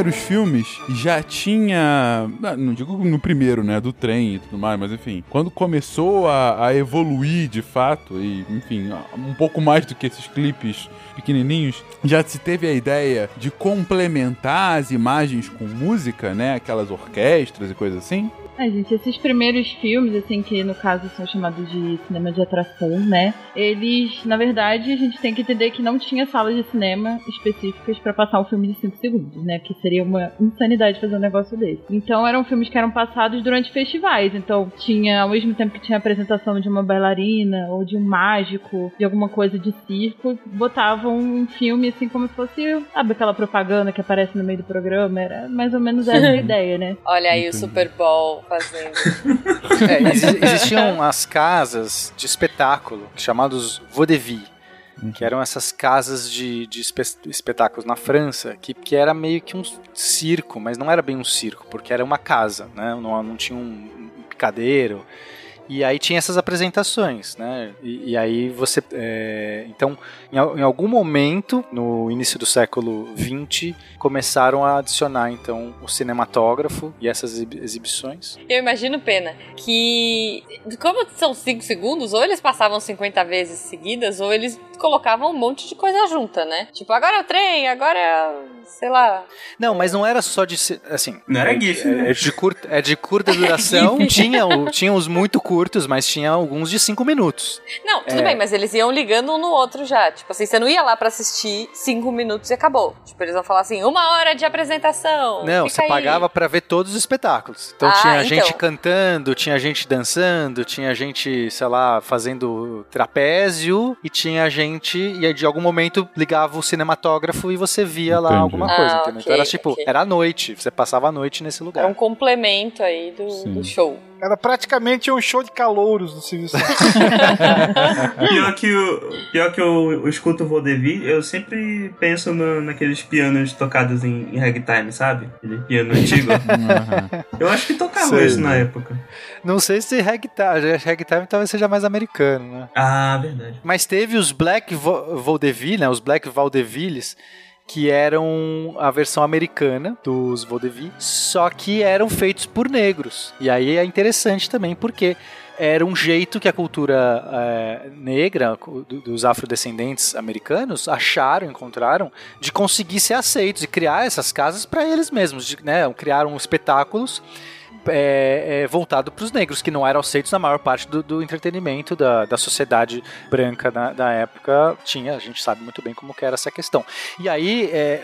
Primeiros filmes já tinha. ah, Não digo no primeiro, né? Do trem e tudo mais, mas enfim. Quando começou a, a evoluir de fato, e enfim, um pouco mais do que esses clipes pequenininhos, já se teve a ideia de complementar as imagens com música, né? Aquelas orquestras e coisas assim. É, gente, esses primeiros filmes, assim, que no caso são chamados de cinema de atração, né? Eles, na verdade, a gente tem que entender que não tinha salas de cinema específicas pra passar um filme de 5 segundos, né? Que seria uma insanidade fazer um negócio desse. Então eram filmes que eram passados durante festivais. Então tinha, ao mesmo tempo que tinha a apresentação de uma bailarina ou de um mágico, de alguma coisa de circo, botavam um filme assim como se fosse, sabe, aquela propaganda que aparece no meio do programa. Era mais ou menos essa a ideia, né? Olha aí o Super Bowl fazendo. [laughs] É, exi- existiam as casas de espetáculo chamados vaudeville, que eram essas casas de, de espe- espetáculos na França, que, que era meio que um circo, mas não era bem um circo, porque era uma casa, né? Não, não tinha um, um picadeiro. E aí tinha essas apresentações, né? E, e aí você. é, então, em, em algum momento, no início do século XX, começaram a adicionar então o cinematógrafo e essas exibi- exibições. Eu imagino, Pena, que como são 5 segundos, ou eles passavam 50 vezes seguidas, ou eles colocavam um monte de coisa junta, né? Tipo, agora é o trem, agora é, sei lá. Não, mas não era só de assim. Não era é, GIF, é, né? é de curta, é de curta [laughs] duração. GIF. tinha, tinha os muito curtos, mas tinha alguns de cinco minutos. Não, tudo É. bem, mas eles iam ligando um no outro já. Tipo assim, você não ia lá pra assistir 5 minutos e acabou. Tipo, eles vão falar assim, uma hora de apresentação. Não, fica você aí. pagava pra ver todos os espetáculos. Então Ah, tinha então. gente cantando, tinha gente dançando, tinha gente, sei lá, fazendo trapézio e tinha gente e aí de algum momento ligava o cinematógrafo e você via lá Entendi. alguma coisa, Ah, entendeu? ok, então era tipo, ok. era à noite, você passava a noite nesse lugar. Era um complemento aí do, do show. Era praticamente um show de calouros do Silvio Santos. [laughs] Pior que, o, pior que eu, eu escuto o vaudeville, eu sempre penso no- naqueles pianos tocados em, em ragtime, sabe? Aquele piano antigo. [laughs] Aham. Eu acho que tocava Sei, isso na né? época. Não sei se ragtime, ragtime talvez seja mais americano, né? Ah, verdade. Mas teve os Black Vaudeville, né? Os Black Vaudevilles, que eram a versão americana dos vaudeville, só que eram feitos por negros. E aí é interessante também, porque era um jeito que a cultura eh, negra, do- dos afrodescendentes americanos, acharam, encontraram, de conseguir ser aceitos e criar essas casas para eles mesmos. De, né, criaram espetáculos é, é, voltado para os negros, que não eram aceitos na maior parte do, do entretenimento da, da sociedade branca da, da época. Tinha, a gente sabe muito bem como que era essa questão. E aí, é,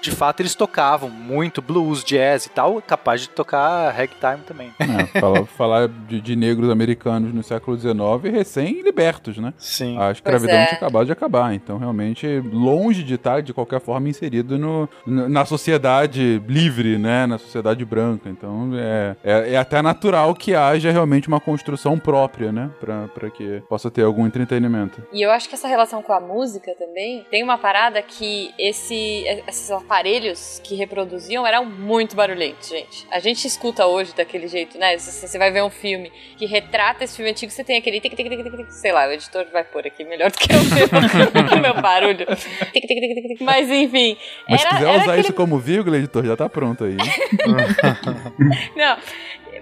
de fato, eles tocavam muito blues, jazz e tal, capaz de tocar ragtime também. É, falar falar de, de negros americanos no século XIX recém-libertos, né? Sim. A escravidão é. tinha acabado de acabar. Então, realmente, longe de estar, de qualquer forma, inserido no, na sociedade livre, né? Na sociedade branca. Então, é, é, é até natural que haja realmente uma construção própria, né? Pra, pra que possa ter algum entretenimento. E eu acho que essa relação com a música também tem uma parada que esse, esses aparelhos que reproduziam eram muito barulhentos, gente. A gente escuta hoje daquele jeito, né? Se você vai ver um filme que retrata esse filme antigo, você tem aquele tic, tic, tic, tic, tic, sei lá, o editor vai pôr aqui melhor do que eu meu, [laughs] o meu barulho. Tic, tic, tic, tic, tic. Mas enfim, Mas se era, quiser era usar aquele isso como vírgula, editor, já tá pronto aí. [laughs] Não.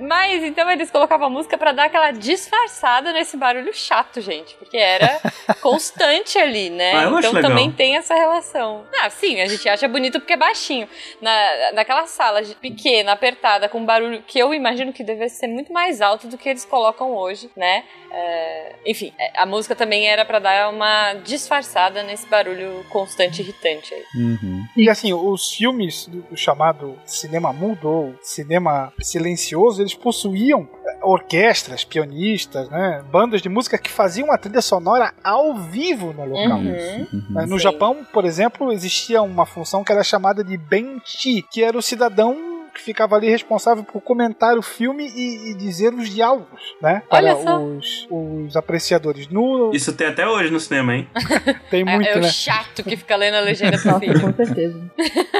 Mas então eles colocavam a música pra dar aquela disfarçada nesse barulho chato, gente. Porque era [laughs] constante ali, né? Ah, então também tem essa relação. Ah, sim, a gente acha bonito porque é baixinho. Na, naquela sala pequena, apertada, com barulho que eu imagino que deve ser muito mais alto do que eles colocam hoje, né? É, enfim, é, a música também era pra dar uma disfarçada nesse barulho constante e irritante aí. Uhum. E assim, os filmes do, do chamado cinema mudo ou cinema silencioso, eles possuíam orquestras, pianistas, né, bandas de música que faziam a trilha sonora ao vivo no local. Uhum. Né, No Sim. Japão, por exemplo, existia uma função que era chamada de benchi, que era o cidadão que ficava ali responsável por comentar o filme e, e dizer os diálogos, né? Olha para só. os, os apreciadores. No, Isso tem até hoje no cinema, hein? [laughs] tem muito, é, é né? o chato que fica lendo a legenda pro filho. com certeza. [laughs]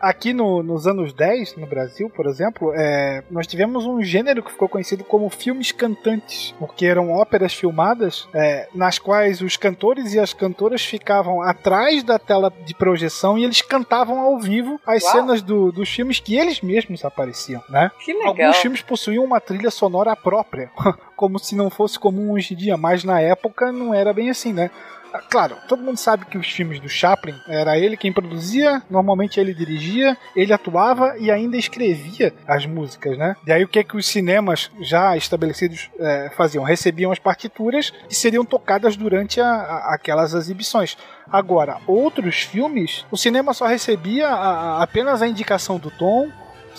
Aqui no- nos anos 10, no Brasil, por exemplo, é, nós tivemos um gênero que ficou conhecido como filmes cantantes, porque eram óperas filmadas é, nas quais os cantores e as cantoras ficavam atrás da tela de projeção e eles cantavam ao vivo as Uau. cenas do- dos filmes que eles mesmos apareciam, né? Que legal. Alguns filmes possuíam uma trilha sonora própria, [laughs] como se não fosse comum hoje em dia, mas na época não era bem assim, né? Ah, Claro, todo mundo sabe que os filmes do Chaplin era ele quem produzia, normalmente ele dirigia, ele atuava e ainda escrevia as músicas, né? E aí o que é que os cinemas já estabelecidos eh, faziam? Recebiam as partituras e seriam tocadas durante a- a- aquelas exibições. Agora, outros filmes, o cinema só recebia a- apenas a indicação do tom,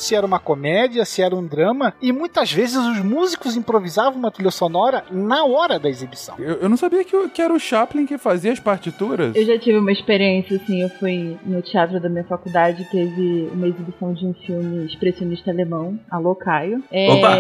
se era uma comédia, se era um drama, e muitas vezes os músicos improvisavam uma trilha sonora na hora da exibição. Eu, eu não sabia que, que era o Chaplin que fazia as partituras. Eu já tive uma experiência, assim, eu fui no teatro da minha faculdade, teve uma exibição de um filme expressionista alemão, Alô Caio. É, Opa!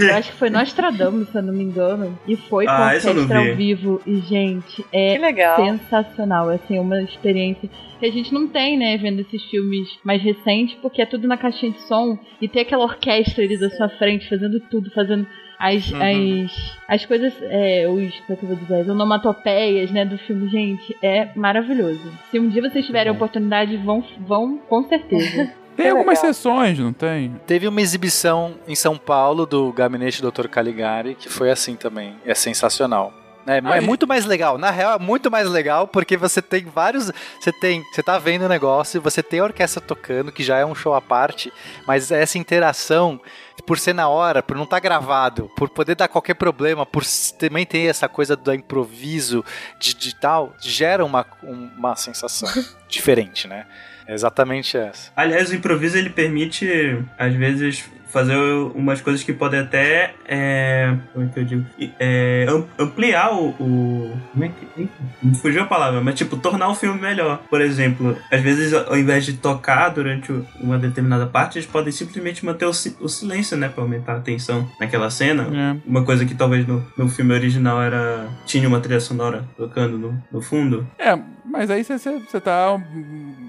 eu acho que foi Nostradamus, se eu não me engano, e foi com Ah, orquestra ao vivo, e gente, Que é legal. sensacional, é, assim, uma experiência que a gente não tem, né, vendo esses filmes mais recentes, porque é tudo na caixinha de som, e ter aquela orquestra ali da sua frente, fazendo tudo, fazendo as, Uhum. as, as coisas, é, os, como é que eu vou dizer, as onomatopeias, né, do filme, gente, é maravilhoso. Se um dia vocês tiverem a oportunidade, vão, vão com certeza. [laughs] Tem algumas legal. sessões, não tem? Teve uma exibição em São Paulo do Gabinete Dr. Caligari, que foi assim também. É sensacional. É, é muito mais legal. Na real, é muito mais legal porque você tem vários. Você tem. Você tá vendo o negócio, você tem a orquestra tocando, que já é um show à parte, mas essa interação, por ser na hora, por não estar gravado, por poder dar qualquer problema, por também ter essa coisa do improviso de, de tal, gera uma, um- uma sensação [laughs] diferente, né? É exatamente essa. Aliás, o improviso ele permite, às vezes, fazer umas coisas que podem até. É, como é que eu digo? É, am- ampliar o, o- Como é que. Me fugiu a palavra, mas tipo, tornar o filme melhor. Por exemplo, às vezes, ao invés de tocar durante uma determinada parte, eles podem simplesmente manter o, o silêncio, né? Pra aumentar a tensão naquela cena. É. Uma coisa que talvez no, no filme original era. tinha uma trilha sonora tocando no, no fundo. É, mas aí você- tá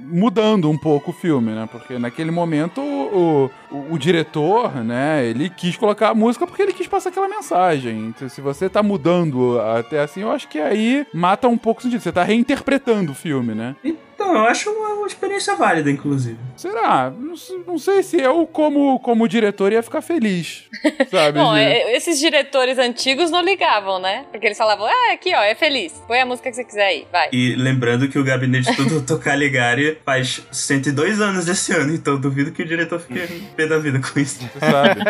mudando um pouco o filme, né? Porque naquele momento o, o, o diretor, né, ele quis colocar a música porque ele quis passar aquela mensagem. Então, se você tá mudando até assim, eu acho que aí mata um pouco o sentido. Você tá reinterpretando o filme, né? Então, eu acho uma, uma experiência válida, inclusive. Será? Não, não sei se eu, como, como diretor, ia ficar feliz. Sabe? [laughs] Bom, de- é, esses diretores antigos não ligavam, né? Porque eles falavam, ah, aqui ó, é feliz. Põe a música que você quiser aí, vai. E lembrando que o gabinete do Dr. [laughs] Caligari faz 102 anos desse ano, então duvido que o diretor fique [laughs] pé da vida com isso. Você sabe.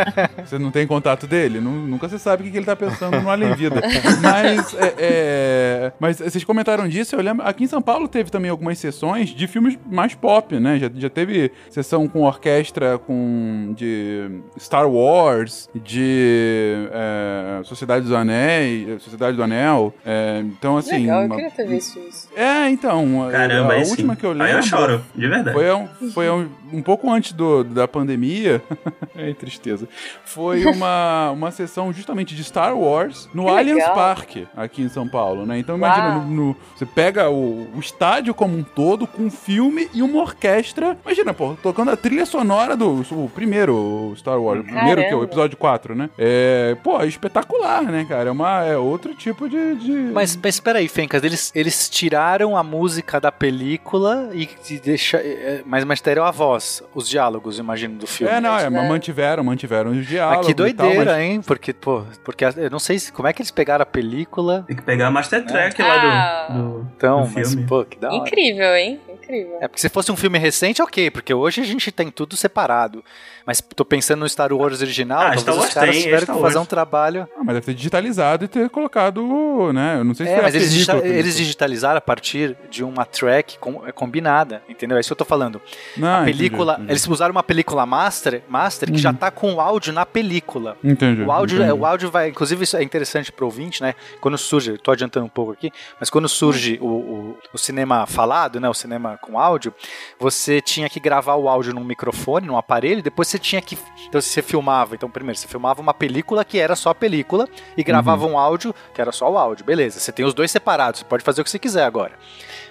Você não tem contato dele? Nu- nunca você sabe o que que ele tá pensando no Além Vida. Mas, é, é, mas vocês comentaram disso, eu lembro. Aqui em São Paulo teve também algumas sessões de filmes mais pop, né? Já, já teve sessão com orquestra com de Star Wars, de é, Sociedade dos Anéis, Sociedade do Anel. é, então, assim. Legal, eu queria ter visto isso. É, então. Caramba, a aí última sim. que eu lembro. Aí eu choro, de verdade. Foi, um, foi um, um pouco antes do, da pandemia. [laughs] Ai, tristeza. Foi uma, uma sessão justamente de Star Wars no Que Allianz legal. Park, aqui em São Paulo, né? Então imagina, no, no- você pega o, o estádio como um todo, com um filme e uma orquestra. Imagina, pô, tocando a trilha sonora do o primeiro Star Wars. O primeiro, que é o Caramba. episódio 4, né? É, pô, é espetacular, né, cara? É, uma, é outro tipo de. de... Mas, mas peraí, Fencas, eles, eles tiraram a música da película e, deixa, é, mas mantiveram a voz, os diálogos, imagino, do filme. É, não, é, né? mas mantiveram, mantiveram os diálogos. Ah, que e tal, doideira, mas- hein? Porque, pô, porque eu não sei se, como é que eles pegaram a película. Tem que pegar a Master Track Ah. lá do, do, Então, do mas, filme. pô, que da hora. Incrível, hein? Incrível. É, porque se fosse um filme recente, ok, porque hoje a gente tem tudo separado. Mas tô pensando no Star Wars original, Ah, talvez os caras tem, tiveram que fazer um trabalho. Ah, mas deve ter digitalizado e ter colocado, né? Eu não sei se É, a mas eles, digita- eles digitalizaram a partir de uma track com- é, combinada, entendeu? É isso que eu tô falando. Não, a entendi, película, entendi. eles usaram uma película master, master que já tá com o áudio na película. Entendi. O áudio, entendi. é, o áudio vai, inclusive isso é interessante pro ouvinte, né? Quando surge, tô adiantando um pouco aqui, mas quando surge o, o, o cinema falado, né? O cinema com áudio, você tinha que gravar o áudio num microfone, num aparelho, e depois você tinha que. Então você filmava. Então, primeiro, você filmava uma película que era só a película e gravava um áudio que era só o áudio. Beleza, você tem os dois separados, você pode fazer o que você quiser agora.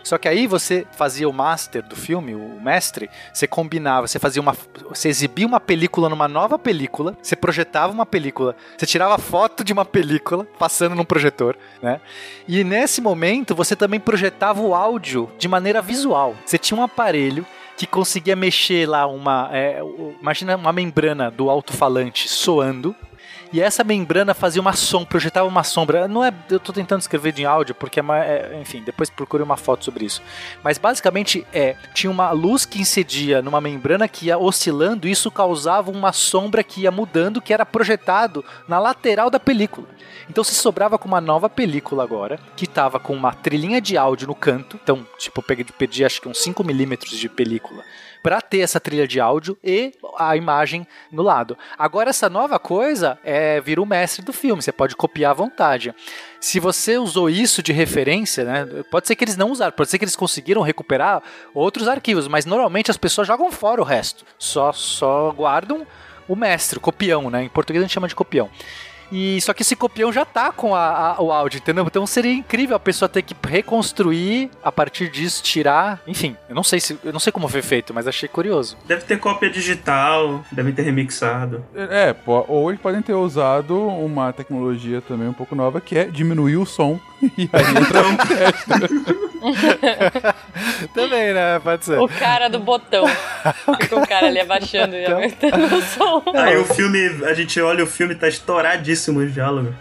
Só que aí você fazia o master do filme, o mestre, você combinava, você fazia uma. Você exibia uma película numa nova película, você projetava uma película, você tirava foto de uma película, passando num projetor, né? E nesse momento você também projetava o áudio de maneira visual. Você tinha um aparelho que conseguia mexer lá uma. é, imagina uma membrana do alto-falante soando. E essa membrana fazia uma sombra, projetava uma sombra. Não é, eu tô tentando escrever de áudio porque é, é, enfim, depois procure uma foto sobre isso. Mas basicamente é, tinha uma luz que incidia numa membrana que ia oscilando, e isso causava uma sombra que ia mudando, que era projetado na lateral da película. Então se sobrava com uma nova película agora, que tava com uma trilhinha de áudio no canto. Então, tipo, eu peguei, pedi acho que uns 5 milímetros de película para ter essa trilha de áudio e a imagem no lado. Agora essa nova coisa é vira o mestre do filme, você pode copiar à vontade. Se você usou isso de referência, né, pode ser que eles não usaram, pode ser que eles conseguiram recuperar outros arquivos, mas normalmente as pessoas jogam fora o resto. Só só guardam o mestre, o copião, né? Em português a gente chama de copião. E só que esse copião já tá com a- a- o áudio, entendeu? Então seria incrível a pessoa ter que reconstruir a partir disso, tirar, enfim, eu não sei se eu não sei como foi feito, mas achei curioso. Deve ter cópia digital, deve ter remixado. É, po- ou eles podem ter usado uma tecnologia também um pouco nova que é diminuir o som [laughs] e aí [laughs] entra um [laughs] [laughs] Também, né? Pode ser. O cara do botão. [laughs] Fica o cara ali abaixando e aumentando o som. [laughs] Aí o filme, a gente olha o filme, tá estouradíssimo o diálogo.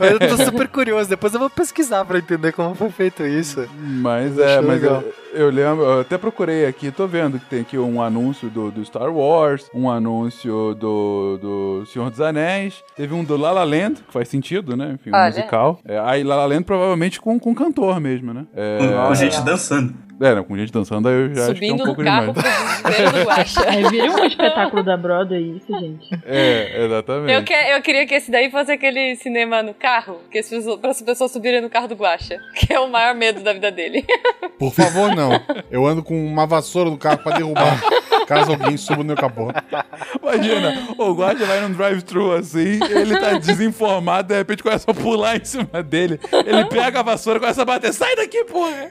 Eu tô super curioso, depois eu vou pesquisar pra entender como foi feito isso. Mas é, mas legal. eu, eu lembro, eu até procurei aqui, tô vendo que tem aqui um anúncio do, do Star Wars, um anúncio do, do Senhor dos Anéis, teve um do La La Land, que faz sentido, né? Enfim, um Olha. musical. É, aí La La Land provavelmente com, com cantor mesmo, né? É, Com gente dançando. É, não, com gente dançando aí eu já acho que é um Subindo no pouco carro demais. pro. Aí vira um espetáculo da Broadway isso, gente. É, exatamente. Eu, que, eu queria que esse daí fosse aquele cinema no carro, que as pessoas, para as pessoas subirem no carro do Guaxa, [laughs] que é o maior medo da vida dele. Por favor, não. Eu ando com uma vassoura no carro pra derrubar [laughs] caso alguém suba no meu capô. Imagina, o guarda vai num drive-thru assim, ele tá desinformado, de repente começa a pular em cima dele. Ele pega a vassoura e começa a bater. Sai daqui, porra!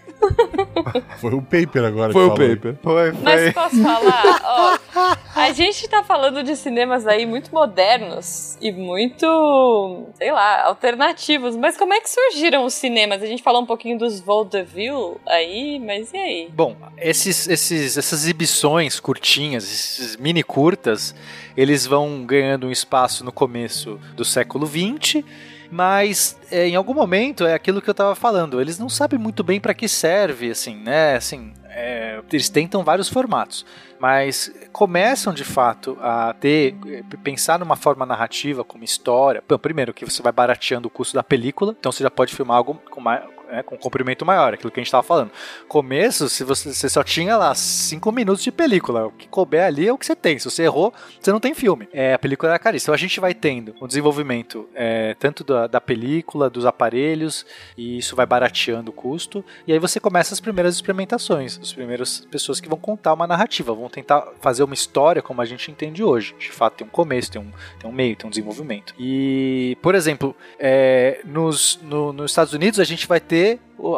[laughs] Foi o paper agora. Foi que o falou. paper. Foi, Mas posso falar? [laughs] Ó, a gente tá falando de cinemas aí muito modernos e muito, sei lá, alternativos. Mas como é que surgiram os cinemas? A gente falou um pouquinho dos vaudeville aí, mas e aí? Bom, esses, esses, essas exibições curtinhas, esses mini curtas, eles vão ganhando um espaço no começo do século XX, mas é, em algum momento é aquilo que eu tava falando. Eles não sabem muito bem para que serve, assim, né? Assim, é, eles tentam vários formatos, mas começam de fato a ter eh, pensar numa forma narrativa, como história. Bom, primeiro que você vai barateando o custo da película, então você já pode filmar algo com mais né, com um comprimento maior, aquilo que a gente estava falando. Começo, se você, você só tinha lá 5 minutos de película, o que couber ali é o que você tem. Se você errou, você não tem filme. É, a película era caríssima. Então a gente vai tendo um desenvolvimento é, tanto da, da película, dos aparelhos, e isso vai barateando o custo. E aí você começa as primeiras experimentações, as primeiras pessoas que vão contar uma narrativa, vão tentar fazer uma história como a gente entende hoje. De fato, tem um começo, tem um, tem um meio, tem um desenvolvimento. E, por exemplo, é, nos, no- nos Estados Unidos a gente vai ter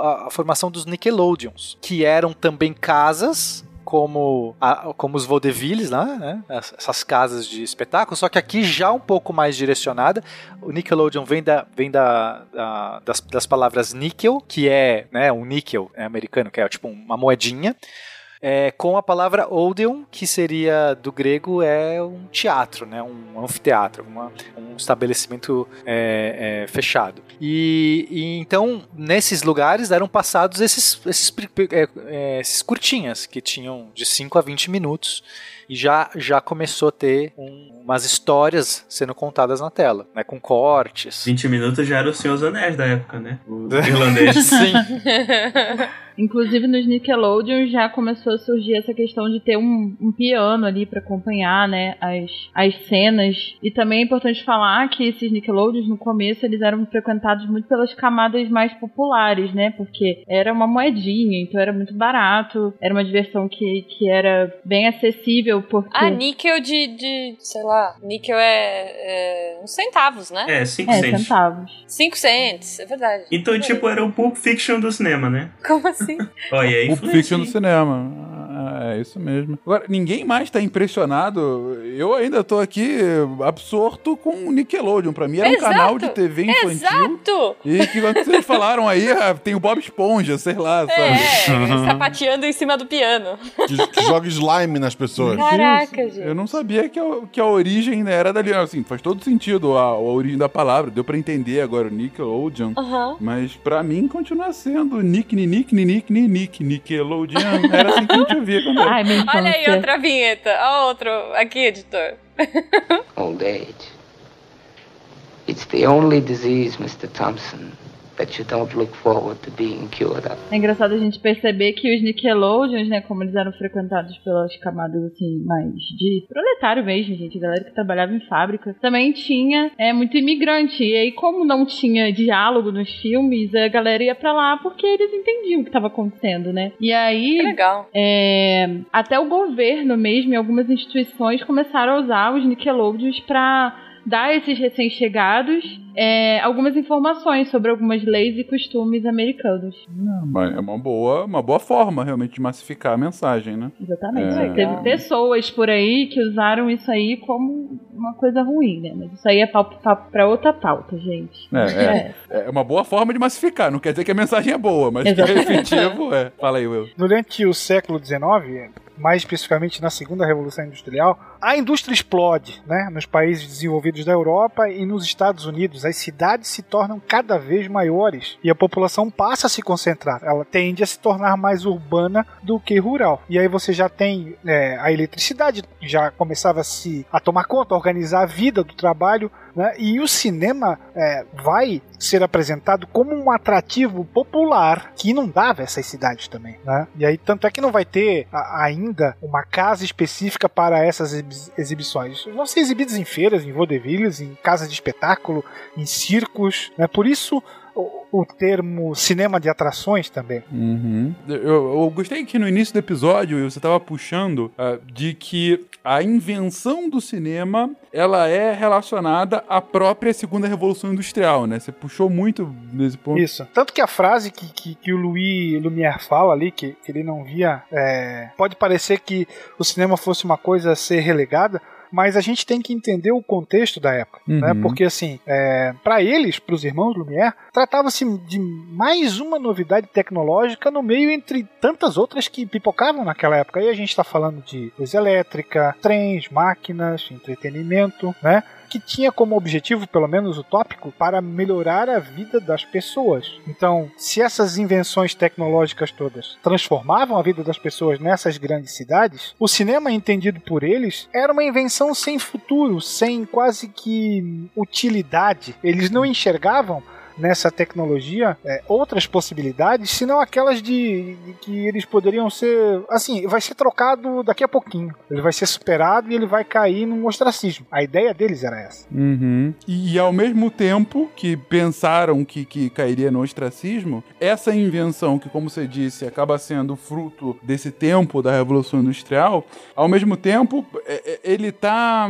a, a formação dos Nickelodeons, que eram também casas como, a- como os vaudevilles lá, né? As- Essas casas de espetáculo, só que aqui já um pouco mais direcionada. O Nickelodeon vem, da, vem da, da- das, das palavras níquel, que é né, um níquel é americano, que é tipo uma moedinha. É, com a palavra Odeon, que seria do grego é um teatro, né? Um anfiteatro, uma, um estabelecimento é, é, fechado. E, e, então nesses lugares eram passados esses, esses, é, é, esses curtinhas que tinham de 5 a 20 minutos e já, já começou a ter um, umas histórias sendo contadas na tela, né? Com cortes. 20 minutos já era o Senhor dos Anéis da época, né? O [laughs] irlandês. Sim. [laughs] Inclusive nos Nickelodeon já começou a surgir essa questão de ter um, um piano ali para acompanhar, né, as, as cenas. E também é importante falar que esses Nickelodeons no começo eles eram frequentados muito pelas camadas mais populares, né, porque era uma moedinha, então era muito barato, era uma diversão que, que era bem acessível porque Ah, níquel de, de sei lá, níquel é, é uns centavos, né? É, 5 é, centavos. 5 cents, é verdade. Então, tipo, era o Pulp Fiction do cinema, né? Como assim? [laughs] Olha aí. Pulp Fiction do cinema. Ah, É isso mesmo. Agora, ninguém mais tá impressionado. Eu ainda tô aqui absorto com o Nickelodeon. Pra mim era um Exato. canal de TV infantil. Exato! E que quando vocês [laughs] falaram aí, ah, tem o Bob Esponja, sei lá, sabe? É, sapateando em cima do piano. Que, que joga slime nas pessoas. Caraca, Isso. gente. Eu não sabia que a, que a origem era dali. Assim, faz todo sentido a, a origem da palavra. Deu pra entender agora o Nickelodeon. Aham. Mas pra mim continua sendo Nick, Nick, Nick, Nick, Nickelodeon. Era assim que a gente ouvia quando era. Ai, Olha aí outra vinheta. Ó, outro. Aqui, editor. Old age. It's the only disease, Mr. Thompson, that you don't look forward to being cured of. É engraçado a gente perceber que os Nickelodeons, né, como eles eram frequentados pelas camadas, assim, mais de proletário mesmo, gente, galera que trabalhava em fábrica, também tinha é, muito imigrante. E aí, como não tinha diálogo nos filmes, a galera ia pra lá porque eles entendiam o que estava acontecendo, né? E aí, legal. é, até o governo mesmo e algumas instituições começaram a usar os Nickelodeons para dar a esses recém-chegados é, algumas informações sobre algumas leis e costumes americanos. Mas É uma boa, uma boa forma, realmente, de massificar a mensagem, né? Exatamente. É. Teve pessoas por aí que usaram isso aí como uma coisa ruim, né? Mas isso aí é papo, papo pra outra pauta, gente. É, é, é uma boa forma de massificar. Não quer dizer que a mensagem é boa, mas que é efetivo, é. Fala aí, Will. Durante o século XIX, mais especificamente na segunda revolução industrial, a indústria explode, né, nos países desenvolvidos da Europa e nos Estados Unidos. As cidades se tornam cada vez maiores e a população passa a se concentrar. Ela tende a se tornar mais urbana do que rural. E aí você já tem é, a eletricidade, já começava a se a tomar conta, a organizar a vida do trabalho, né? E o cinema é, vai ser apresentado como um atrativo popular que inundava essas cidades também, né? E aí tanto é que não vai ter a- ainda uma casa específica para essas exibi- exibições. Vão ser exibidos em feiras, em vaudevilles, em casas de espetáculo, em circos, né? Por isso o, o termo cinema de atrações também. Uhum. Eu, eu gostei que no início do episódio você estava puxando ah, de que a invenção do cinema ela é relacionada à própria segunda revolução industrial, né? Você puxou muito nesse ponto. Isso. Tanto que a frase que, que, que o Louis Lumière fala ali, que, que ele não via, é, pode parecer que o cinema fosse uma coisa a ser relegada, mas a gente tem que entender o contexto da época, Uhum. né? Porque assim, é, para eles, para os irmãos Lumière, tratava-se de mais uma novidade tecnológica no meio entre tantas outras que pipocavam naquela época. Aí a gente está falando de luz elétrica, trens, máquinas, entretenimento, né? Que tinha como objetivo, pelo menos utópico, para melhorar a vida das pessoas. Então, se essas invenções tecnológicas todas transformavam a vida das pessoas nessas grandes cidades, o cinema entendido por eles era uma invenção sem futuro, sem quase que utilidade. Eles não enxergavam nessa tecnologia é, outras possibilidades, senão aquelas de, de que eles poderiam ser. Assim, vai ser trocado daqui a pouquinho. Ele vai ser superado e ele vai cair num ostracismo. A ideia deles era essa. Uhum. E, e ao mesmo tempo que pensaram que, que cairia no ostracismo, essa invenção, que, como você disse, acaba sendo fruto desse tempo da Revolução Industrial, ao mesmo tempo, é- é- ele tá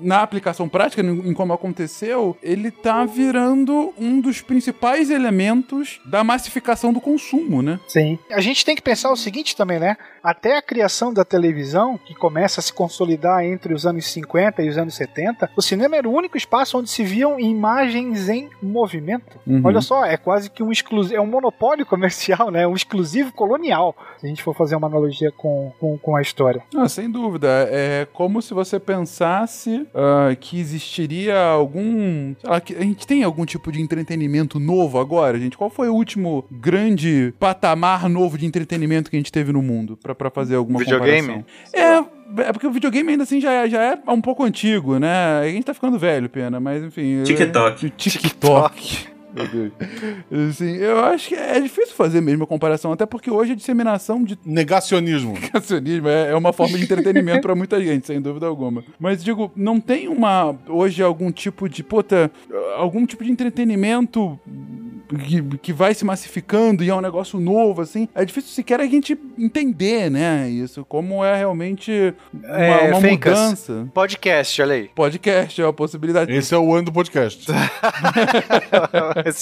na aplicação prática, em como aconteceu, ele tá virando um dos principais elementos da massificação do consumo, né? Sim. A gente tem que pensar o seguinte também, né? Até a criação da televisão, que começa a se consolidar entre os anos 50 e os anos 70, o cinema era o único espaço onde se viam imagens em movimento. Uhum. Olha só, é quase que um exclusivo, é um monopólio [laughs] comercial, né? Um exclusivo colonial, se a gente for fazer uma analogia com, com, com a história. Ah, sem dúvida. É como se você pensasse ah, que existiria algum. Lá, que a gente tem algum tipo de entretenimento novo agora, gente? Qual foi o último grande patamar novo de entretenimento que a gente teve no mundo? Pra, pra fazer alguma Videogame? comparação? É. É porque o videogame ainda assim já é, já é um pouco antigo, né? A gente tá ficando velho, pena, mas enfim. TikTok. é- TikTok. Meu Deus. Assim, eu acho que é difícil fazer mesmo a comparação, até porque hoje a disseminação de Negacionismo. negacionismo é, é uma forma de entretenimento pra muita gente, sem dúvida alguma. Mas digo, não tem uma hoje algum tipo de puta, algum tipo de entretenimento que, que vai se massificando e é um negócio novo assim. É difícil sequer a gente entender, né, isso como é realmente uma, É, uma mudança. Podcast, olha aí. Podcast é uma possibilidade. Esse é o ano do podcast. [laughs]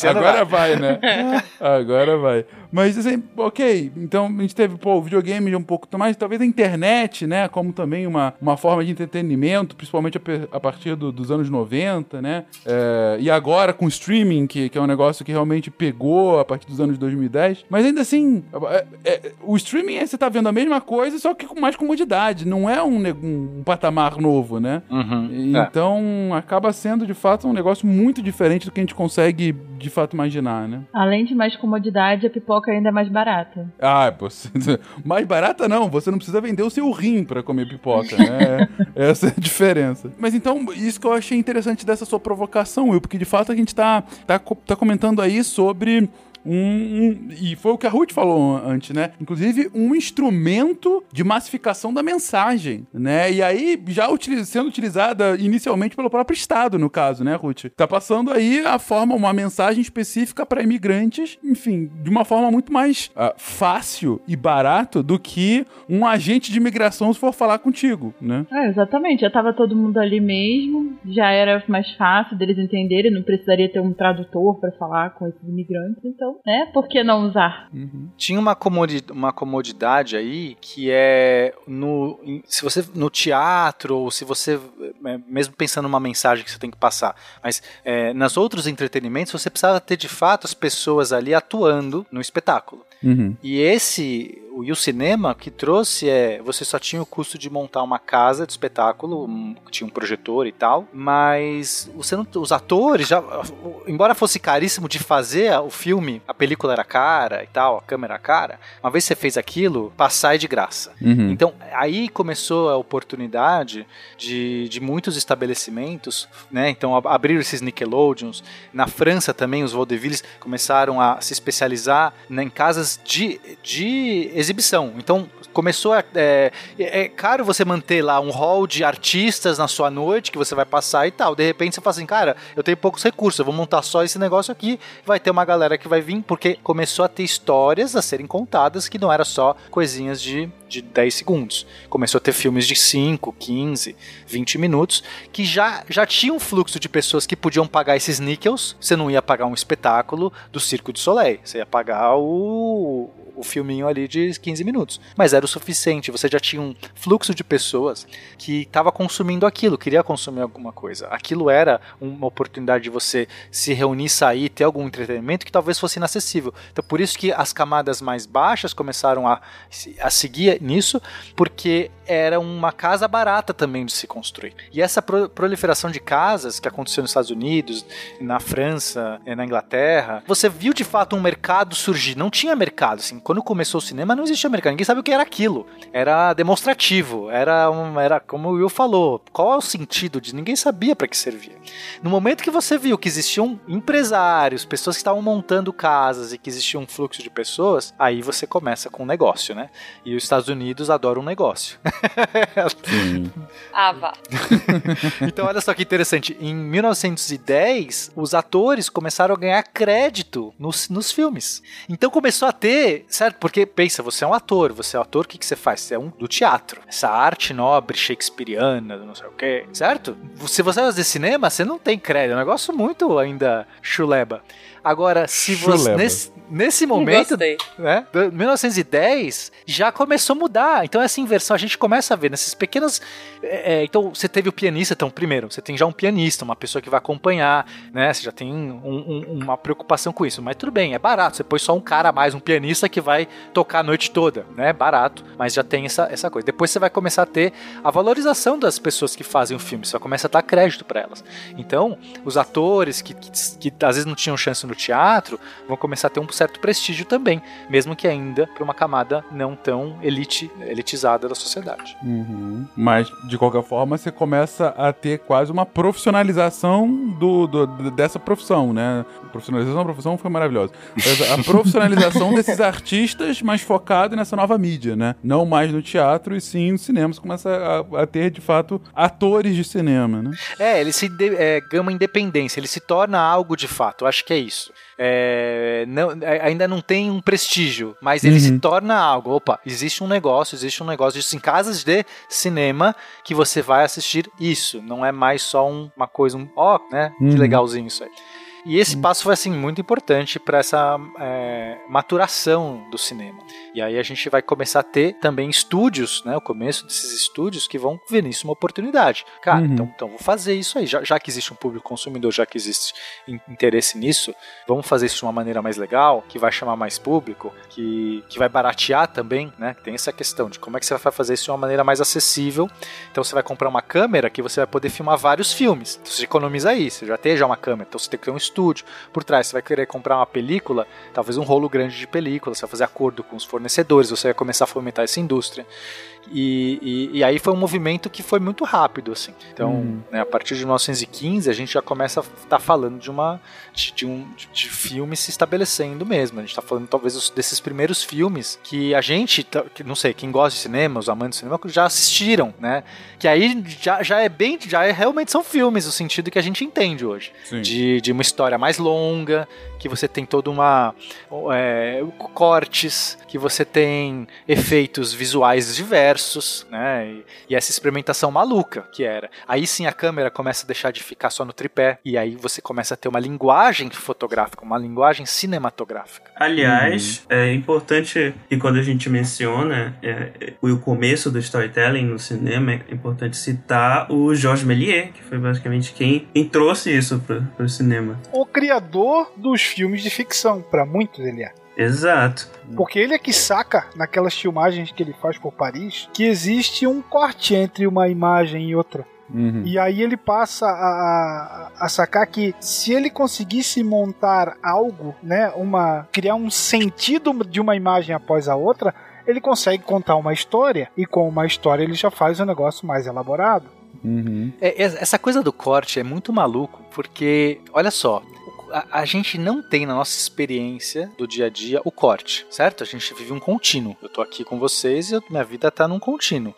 Ano Agora vai, né? [laughs] Agora vai. Mas assim, ok, então a gente teve, pô, o videogame um pouco mais, talvez a internet, né, como também uma, uma forma de entretenimento, principalmente a, a partir do- dos anos 90, né? É, e agora com o streaming, que, que é um negócio que realmente pegou a partir dos anos 2010. Mas ainda assim, é- é- o streaming é, você tá vendo a mesma coisa, só que com mais comodidade. Não é um, um patamar novo, né? Uhum. É. Então acaba sendo de fato um negócio muito diferente do que a gente consegue de fato imaginar, né? Além de mais comodidade, a pipoca ainda é mais barata. Ah, pô, [laughs] mais barata não, você não precisa vender o seu rim pra comer pipoca, né? [laughs] Essa é a diferença. Mas então, isso que eu achei interessante dessa sua provocação, Will, porque de fato a gente tá, tá, tá comentando aí sobre. Um, um- e foi o que a Ruth falou antes, né? Inclusive, um instrumento de massificação da mensagem, né? E aí, já sendo utilizada inicialmente pelo próprio Estado, no caso, né, Ruth? Tá passando aí a forma, uma mensagem específica para imigrantes, enfim, de uma forma muito mais ah, fácil e barato do que um agente de imigração se for falar contigo, né? É, exatamente. Já tava todo mundo ali mesmo, já era mais fácil deles entenderem, não precisaria ter um tradutor pra falar com esses imigrantes, então, né? Por que não usar? Tinha uma, comodi uma comodidade aí que é no se você no teatro ou se você é, mesmo pensando numa mensagem que você tem que passar, mas é, nas outros entretenimentos você precisava ter de fato as pessoas ali atuando no espetáculo. Uhum. E esse e o cinema que trouxe é você só tinha o custo de montar uma casa de espetáculo, um- tinha um projetor e tal, mas você não, os atores já, embora fosse caríssimo de fazer o filme, a película era cara e tal, a câmera era cara. Uma vez você fez aquilo, passar é de graça. Uhum. Então, aí começou a oportunidade de, de muitos estabelecimentos, né? Então, ab- abriram esses Nickelodeons. Na França também, os vaudevilles começaram a se especializar né, em casas de, de exibição. Então, começou a... É, é caro você manter lá um hall de artistas na sua noite, que você vai passar e tal. De repente, você fala assim, cara, eu tenho poucos recursos, eu vou montar só esse negócio aqui, vai ter uma galera que vai vir, porque começou a ter histórias a serem contadas que não era só coisinhas de, de 10 segundos. Começou a ter filmes de 5, 15, 20 minutos, que já, já tinha um fluxo de pessoas que podiam pagar esses níquels. Você não ia pagar um espetáculo do Circo du Soleil, você ia pagar o, o filminho ali de 15 minutos. Mas era o suficiente, você já tinha um fluxo de pessoas que estava consumindo aquilo, queria consumir alguma coisa. Aquilo era uma oportunidade de você se reunir, sair, ter algum entretenimento que talvez fosse inacessível. Então por isso que as camadas mais baixas começaram a, a seguir nisso, porque era uma casa barata também de se construir. E essa pro- proliferação de casas que aconteceu nos Estados Unidos, na França, eh, na Inglaterra, você viu de fato um mercado surgir. Não tinha mercado, assim. Quando começou o cinema, não existia mercado. Ninguém sabe o que era aquilo. Era demonstrativo. Era, um, era como o Will falou. Qual é o sentido de ninguém sabia para que servia. No momento que você viu que existiam empresários, pessoas que estavam montando casas e que existia um fluxo de pessoas, aí você começa com um negócio, né? E os Estados Unidos adoram um negócio. Ah, vá. [laughs] Então, olha só que interessante. Em 1910, os atores começaram a ganhar crédito nos, nos filmes. Então, começou a ter certo? Porque pensa, você é um ator, você é um ator, o que, que você faz? Você é um do teatro. Essa arte nobre, shakespeariana, não sei o quê, certo? Se você vai fazer cinema, você não tem crédito. É um negócio muito ainda chuleba. Agora, se você. Nesse, nesse momento, Gostei. né? do- 1910 já começou a mudar. Então essa inversão a gente começa a ver nessas pequenas. é, é, então você teve o pianista, então primeiro você tem já um pianista, uma pessoa que vai acompanhar, né? Você já tem um- um- uma preocupação com isso. Mas tudo bem, é barato. Você põe só um cara a mais, um pianista que vai tocar a noite toda, né? Barato, mas já tem essa, essa coisa. Depois você vai começar a ter a valorização das pessoas que fazem o filme. Você vai começar a dar crédito para elas. Então os atores que, que, que às vezes não tinham chance no teatro vão começar a ter um certo prestígio também, mesmo que ainda para uma camada não tão elite, elitizada da sociedade. Uhum. Mas, de qualquer forma, você começa a ter quase uma profissionalização do, do- dessa profissão, né? Profissionalização da profissão foi maravilhosa. A profissionalização [laughs] desses artistas, mas focado nessa nova mídia, né? Não mais no teatro e sim no cinema. Você começa a, a ter, de fato, atores de cinema, né? É, ele se de, é, ganha uma independência, ele se torna algo de fato, acho que é isso. É, não- é, ainda não tem um prestígio, mas ele Uhum. se torna algo. Opa, existe um negócio, existe um negócio disso em casas de cinema que você vai assistir isso. Não é mais só um- uma coisa, um ó, né? Que Uhum. legalzinho isso aí. E esse passo foi assim muito importante para essa é, maturação do cinema. E aí a gente vai começar a ter também estúdios, né? O começo desses estúdios que vão ver nisso uma oportunidade. Cara, Uhum. então, então vou fazer isso aí. Já, já que existe um público consumidor, já que existe in- interesse nisso, vamos fazer isso de uma maneira mais legal, que vai chamar mais público, que, que vai baratear também, né? Tem essa questão de como é que você vai fazer isso de uma maneira mais acessível. Então você vai comprar uma câmera que você vai poder filmar vários filmes. Então, você economiza aí, você já tem já uma câmera, então você tem que ter um estúdio por trás. Você vai querer comprar uma película, talvez um rolo grande de película, você vai fazer acordo com os fornecedores, você vai começar a fomentar essa indústria. E, e, e aí foi um movimento que foi muito rápido, assim. Então, Hum. né, a partir de 1915, a gente já começa a estar falando de uma de, de um de, filme se estabelecendo mesmo. A gente está falando talvez desses primeiros filmes que a gente, tá- que, não sei, quem gosta de cinema, os amantes de cinema já assistiram, né? Que aí já, já é bem, já é, realmente são filmes, no sentido que a gente entende hoje Sim. de, de uma história mais longa, que você tem toda uma é, cortes, que você tem efeitos visuais diversos, né? E, e essa experimentação maluca que era. Aí sim a câmera começa a deixar de ficar só no tripé e aí você começa a ter uma linguagem fotográfica, uma linguagem cinematográfica. Aliás, é importante que quando a gente menciona é, é, o começo do storytelling no cinema, é importante citar o Georges Méliès, que foi basicamente quem, quem trouxe isso para o cinema. O criador dos filmes de ficção, pra muitos ele é. Exato. Porque ele é que saca, naquelas filmagens que ele faz por Paris, que existe um corte entre uma imagem e outra. Uhum. E aí ele passa a, a, a sacar que se ele conseguisse montar algo, né, uma criar um sentido de uma imagem após a outra, ele consegue contar uma história e com uma história ele já faz um negócio mais elaborado. Uhum. É, é- essa coisa do corte é muito maluco, porque, olha só, a, a gente não tem na nossa experiência do dia a dia o corte, certo? A gente vive um contínuo. Eu tô aqui com vocês e eu- minha vida tá num contínuo.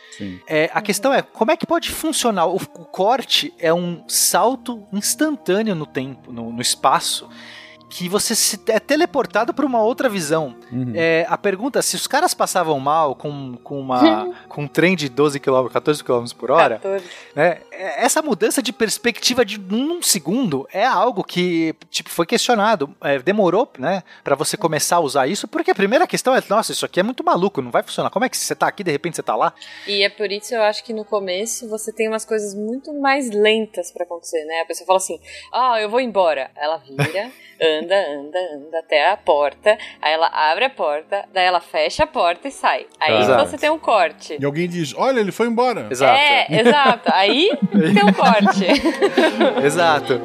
É, a questão é, como é que pode funcionar? O, o corte é um salto instantâneo no tempo, no, no espaço, que você se, é teleportado para uma outra visão. Uhum. É, a pergunta, se os caras passavam mal com, com, uma, [laughs] com um trem de 12 km, 14 km por hora, 14. né? É, Essa mudança de perspectiva de um segundo é algo que tipo, foi questionado. É, demorou, né, para você começar a usar isso, porque a primeira questão é, nossa, isso aqui é muito maluco, não vai funcionar. Como é que você tá aqui, de repente você tá lá? E é por isso eu acho que no começo você tem umas coisas muito mais lentas pra acontecer, né? A pessoa fala assim: "Ah, eu vou embora". Ela vira, [laughs] anda, anda, anda até a porta, aí ela abre a porta, daí ela fecha a porta e sai. Aí Exato. você tem um corte. E alguém diz: Olha, ele foi embora. Exato. É, exato. Aí [laughs] tem um corte. Exato.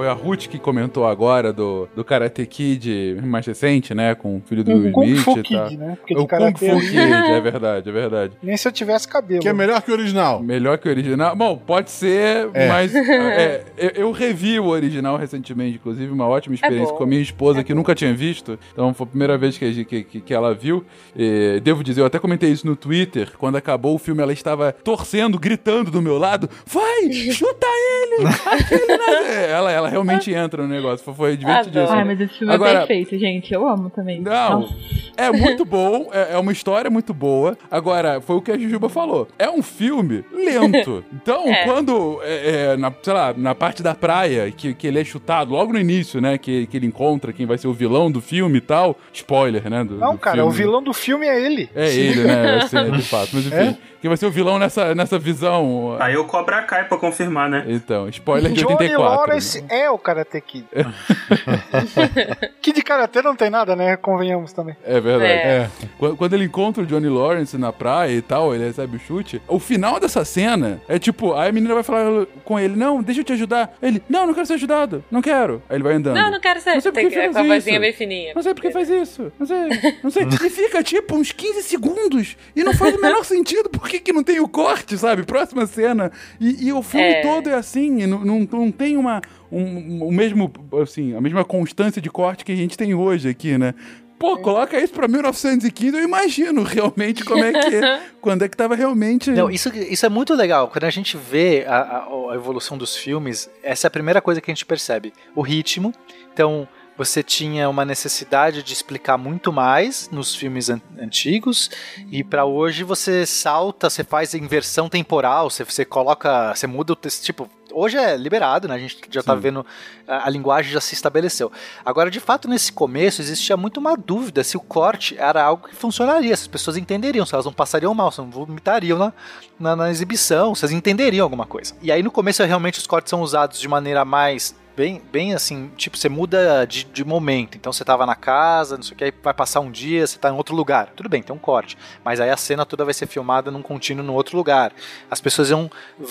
Foi a Ruth que comentou agora do, do Karate Kid mais recente, né? Com o filho do Um Kung Smith Fu e tal. Kid, né? Porque o de Kung Fu Kid, [laughs] é verdade, é verdade. Nem se eu tivesse cabelo. Que é melhor que o original. Melhor que o original. Bom, pode ser, É. mas [laughs] é, eu, eu revi o original recentemente, inclusive, uma ótima experiência bom. com a minha esposa, que nunca tinha visto. Então foi a primeira vez que, que, que, que ela viu. E devo dizer, eu até comentei isso no Twitter. Quando acabou o filme, ela estava torcendo, gritando do meu lado: Vai, [laughs] chuta ele! Aquele na-" É, ela, ela realmente entra no negócio. Foi, foi divertidíssimo. Ai, mas esse filme Agora- é perfeito, gente. Eu amo também. Não, Nossa. é muito bom, é, é uma história muito boa. Agora, foi o que a Jujuba falou. É um filme lento. [laughs] Então, É. quando, é, é, na, sei lá, na parte da praia, que, que ele é chutado logo no início, né? Que, que ele encontra quem vai ser o vilão do filme e tal. Spoiler, né? do- Não, do cara, filme. o vilão do filme é ele. É ele, né? Sim, de [laughs] fato. Mas enfim, É? quem vai ser o vilão nessa, nessa visão. Aí o Cobra Kai pra confirmar, né? Então, spoiler de Johnny 84. Lawrence é o Karate Kid. [laughs] que de Karate não tem nada, né? Convenhamos também. É verdade. É. Qu- Quando ele encontra o Johnny Lawrence na praia e tal, ele recebe o chute. O final dessa cena é tipo, aí a menina vai falar com ele: Não, deixa eu te ajudar. Ele, não, não quero ser ajudado, não quero. Aí ele vai andando. Não, não quero ser. Não sei por Tem que que- faz com a vozinha isso. bem fininha. Não sei por que faz isso. Não sei. Não sei. E fica tipo uns 15 segundos. E não faz o menor sentido. Por que, que não tem o corte, sabe? Próxima cena. E, e o filme É. todo é assim. e Não, não, não tem uma. Um, o mesmo, assim, a mesma constância de corte que a gente tem hoje aqui, né? Pô, coloca isso pra 1915, eu imagino realmente como é que. [laughs] quando é que tava realmente. Não, isso, isso é muito legal. Quando a gente vê a, a- a evolução dos filmes, essa é a primeira coisa que a gente percebe. O ritmo. Então, você tinha uma necessidade de explicar muito mais nos filmes an- antigos. E pra hoje você salta, você faz inversão temporal, você, você coloca. Você muda o texto. Tipo, hoje é liberado, né? A gente já tá Sim. vendo. A, a linguagem já se estabeleceu. Agora, de fato, nesse começo existia muito uma dúvida se o corte era algo que funcionaria, se as pessoas entenderiam, se elas não passariam mal, se não vomitariam na, na, na exibição, se elas entenderiam alguma coisa. E aí no começo realmente os cortes são usados de maneira mais bem, bem assim, tipo, você muda de, de momento. Então você tava na casa, não sei o que, aí vai passar um dia, você tá em outro lugar. Tudo bem, tem um corte. Mas aí a cena toda vai ser filmada num contínuo no outro lugar. As pessoas iam,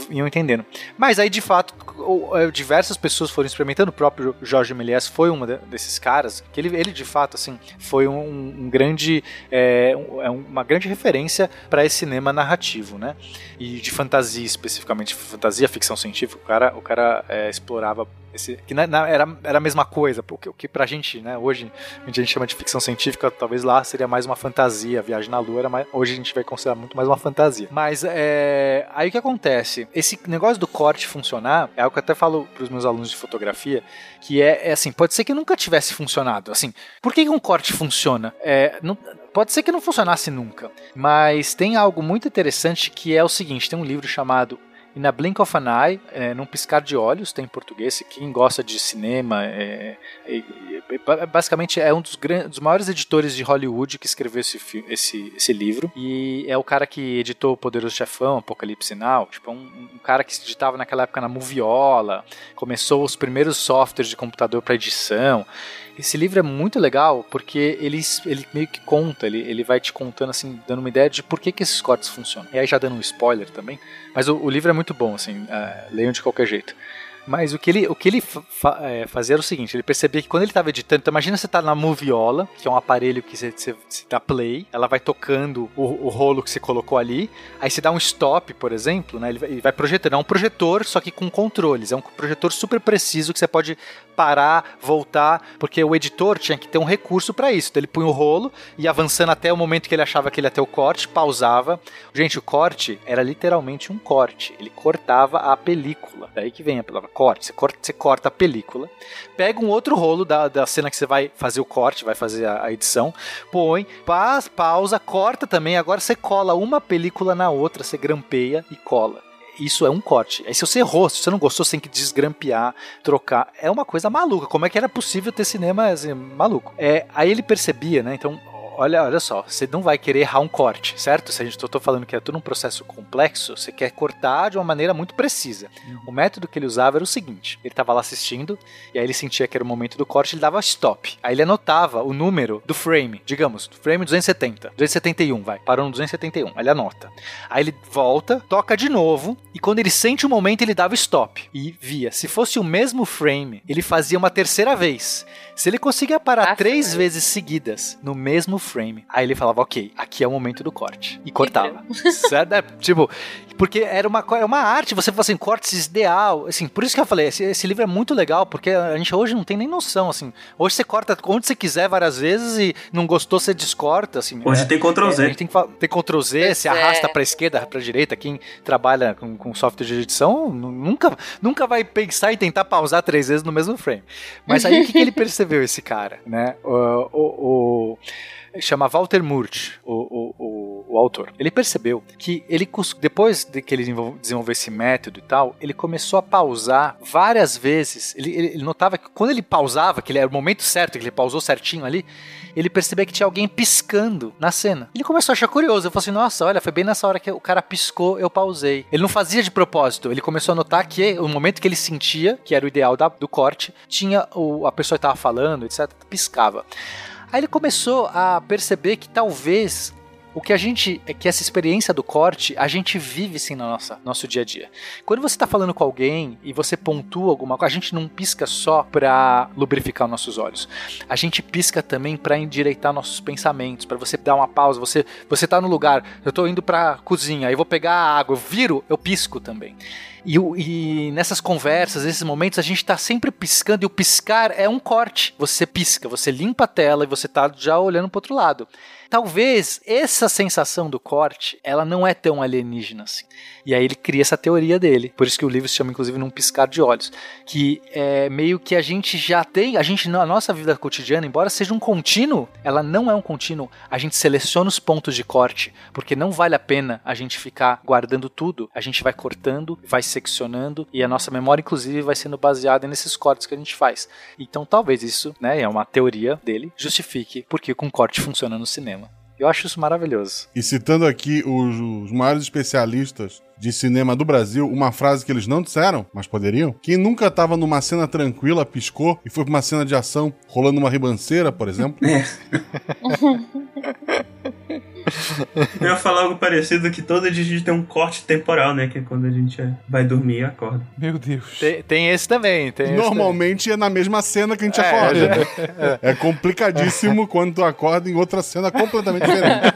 iam entendendo. Mas aí, de fato, é, diversas pessoas foram experimentando. O próprio Jorge Méliès foi um de- desses caras. Que ele, ele de fato, assim, foi um, um grande, é, é uma grande referência para esse cinema narrativo, né? E de fantasia especificamente, fantasia, ficção científica. O cara, o cara é, explorava esse, que na- na- era, era a mesma coisa, porque o que pra gente, né, hoje a gente chama de ficção científica, talvez lá seria mais uma fantasia, a viagem na lua era mais, hoje a gente vai considerar muito mais uma fantasia. Mas é, aí o que acontece? Esse negócio do corte funcionar, é algo que eu até falo pros meus alunos de fotografia, que é, é assim, pode ser que nunca tivesse funcionado, assim, por que que um corte funciona? É, não, Pode ser que não funcionasse nunca, mas tem algo muito interessante que é o seguinte: tem um livro chamado In a Blink of an Eye, é, num piscar de olhos, tem em português. Quem gosta de cinema, é, é, é, basicamente é um dos, dos maiores editores de Hollywood que escreveu esse, esse, esse livro. E é o cara que editou O Poderoso Chefão, Apocalipse Now. Tipo, um, um cara que editava naquela época na Moviola, começou os primeiros softwares de computador para edição. Esse livro é muito legal porque ele, ele meio que conta, ele, ele vai te contando, assim, dando uma ideia de por que, que esses cortes funcionam. E aí já dando um spoiler também, mas o, o livro é muito bom, assim, é, leiam de qualquer jeito. Mas o que ele, o que ele fa é, fazia era o seguinte: ele percebia que quando ele estava editando, então imagina você tá na Moviola, que é um aparelho que você, dá play, ela vai tocando o, o rolo que você colocou ali, aí você dá um stop, por exemplo, né? Ele vai, ele vai projetando. É um projetor, só que com controles. É um projetor super preciso que você pode parar, voltar, porque o editor tinha que ter um recurso para isso. Então ele punha o rolo e avançando até o momento que ele achava que ele ia ter o corte, pausava. Gente, o corte era literalmente um corte. Ele cortava a película. Daí que vem a palavra corte. Você corta, você corta a película, pega um outro rolo da, da cena que você vai fazer o corte, vai fazer a, a edição, põe, paz, pausa, corta também. Agora você cola uma película na outra, você grampeia e cola. Isso é um corte. Aí se você errou, se você não gostou, você tem que desgrampear, trocar. É uma coisa maluca. Como é que era possível ter cinema assim, maluco? É, aí ele percebia, né? Então, olha, olha só, você não vai querer errar um corte, certo? Se a gente eu tô falando que é tudo um processo complexo, você quer cortar de uma maneira muito precisa. O método que ele usava era o seguinte: ele tava lá assistindo, e aí ele sentia que era o momento do corte, ele dava stop. Aí ele anotava o número do frame, digamos, do frame 270, 271, vai, parou no 271, aí ele anota. Aí ele volta, toca de novo, e quando ele sente o momento, ele dava stop. E via. Se fosse o mesmo frame, ele fazia uma terceira vez. Se ele conseguia parar três vezes seguidas no mesmo frame, aí ele falava, ok, aqui é o momento do corte. E cortava. certo? [laughs] É, tipo, porque era uma, era uma arte, você fala assim, cortes ideal. Assim, por isso que eu falei, esse, esse livro é muito legal, porque a gente hoje não tem nem noção, assim. Hoje você corta onde você quiser várias vezes e não gostou, você descorta, assim. Hoje É- tem Ctrl é, Z. a gente tem ter Ctrl Z, Pois se é. arrasta pra esquerda, pra direita. Quem trabalha com, com software de edição nu- nunca, nunca vai pensar em tentar pausar três vezes no mesmo frame. Mas aí o que, que ele [laughs] percebeu, esse cara, né? O, o, o- chama Walter Murch, o, o, o, o autor. Ele percebeu que ele depois de que ele desenvol- desenvolveu esse método e tal, ele começou a pausar várias vezes. Ele, ele- ele notava que quando ele pausava, que ele era o momento certo, que ele pausou certinho ali, ele percebeu que tinha alguém piscando na cena. Ele começou a achar curioso. Eu falei assim: nossa, olha, foi bem nessa hora que o cara piscou, eu pausei. Ele não fazia de propósito. Ele começou a notar que o momento que ele sentia, que era o ideal da- do corte, tinha o, a pessoa que estava falando, etc., piscava. Aí ele começou a perceber que talvez o que a gente, é que essa experiência do corte, a gente vive sim no nossa, nosso dia a dia. Quando você está falando com alguém e você pontua alguma coisa, a gente não pisca só para lubrificar os nossos olhos. A gente pisca também para endireitar nossos pensamentos, para você dar uma pausa. Você você tá no lugar, eu tô indo para cozinha, aí vou pegar a água, eu viro, eu pisco também. E, e nessas conversas, nesses momentos, a gente tá sempre piscando, e o piscar é um corte. Você pisca, você limpa a tela e você tá já olhando pro outro lado. Talvez essa sensação do corte, ela não é tão alienígena assim. E aí ele cria essa teoria dele. Por isso que o livro se chama, inclusive, Num Piscar de Olhos. Que é meio que a gente já tem, a gente, na nossa vida cotidiana, embora seja um contínuo, ela não é um contínuo. A gente seleciona os pontos de corte, porque não vale a pena a gente ficar guardando tudo. A gente vai cortando, vai seccionando, e a nossa memória, inclusive, vai sendo baseada nesses cortes que a gente faz. Então talvez isso, né, é uma teoria dele, justifique porque com corte funciona no cinema. Eu acho isso maravilhoso. E citando aqui os, os maiores especialistas de cinema do Brasil, uma frase que eles não disseram, mas poderiam. Quem nunca tava numa cena tranquila, piscou e foi pra uma cena de ação rolando uma ribanceira, por exemplo. [laughs] [laughs] Eu ia falar algo parecido que todo dia a gente tem um corte temporal, né? Que é quando a gente é- vai dormir e acorda. Meu Deus. Tem, tem esse também. Tem esse Normalmente é na mesma cena que a gente É, acorda. já- né? É complicadíssimo quando tu acorda em outra cena completamente diferente.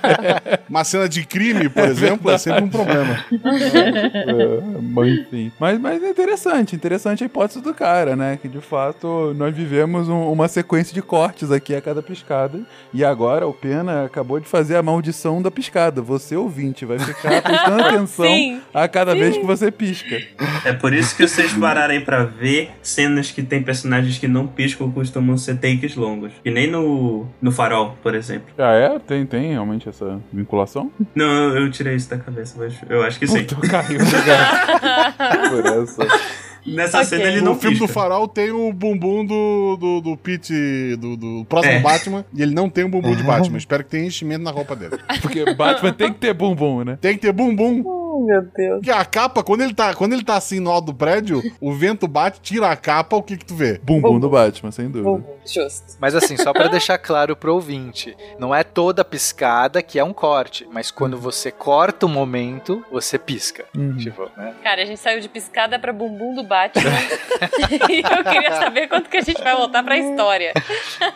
Uma cena de crime, por exemplo, é sempre um problema. É, mas enfim. Mas, mas é interessante, interessante a hipótese do cara, né? Que de fato nós vivemos um- uma sequência de cortes aqui a cada piscada. E agora o Pena acabou de fazer a maldição da piscada. Você, ouvinte, vai ficar prestando [laughs] atenção Sim. a cada vez que você pisca. É por isso que vocês pararem pra ver cenas que tem personagens que não piscam costumam ser takes longos. Que nem no, no Farol, por exemplo. Ah, é? Tem, tem realmente essa vinculação? Não, eu, eu tirei isso da cabeça, mas eu acho que sim. Puta, caiu, obrigado [laughs] por essa. Nessa Ok. cena ele No não filme pisca. do Farol tem o bumbum do, do, do Pete, do, do próximo É. Batman, e ele não tem o bumbum de Batman. Espero que tenha enchimento na roupa dele. Porque Batman tem que ter bumbum, né? Tem que ter bumbum. Oh, meu Deus. Porque a capa, quando ele tá, quando ele tá assim no alto do prédio, o vento bate, tira a capa, o que que tu vê? Bumbum do Batman, sem dúvida. Justo. Mas assim, só pra deixar claro pro ouvinte, não é toda piscada que é um corte, mas quando você corta o momento, você pisca. Uhum. Tipo, né? Cara, a gente saiu de piscada pra bumbum do Batman. [laughs] e eu queria saber quanto que a gente vai voltar pra história.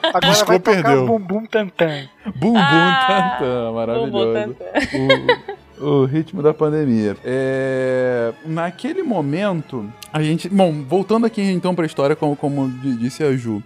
Agora Piscou, vai tocar perdeu. Bum Bum Tantan. Bumbum Ah, tantã, maravilhoso. Bumbum tantã. o, o ritmo da pandemia. É, naquele momento, a gente. Bom, voltando aqui então pra história, como, como di- disse a Ju.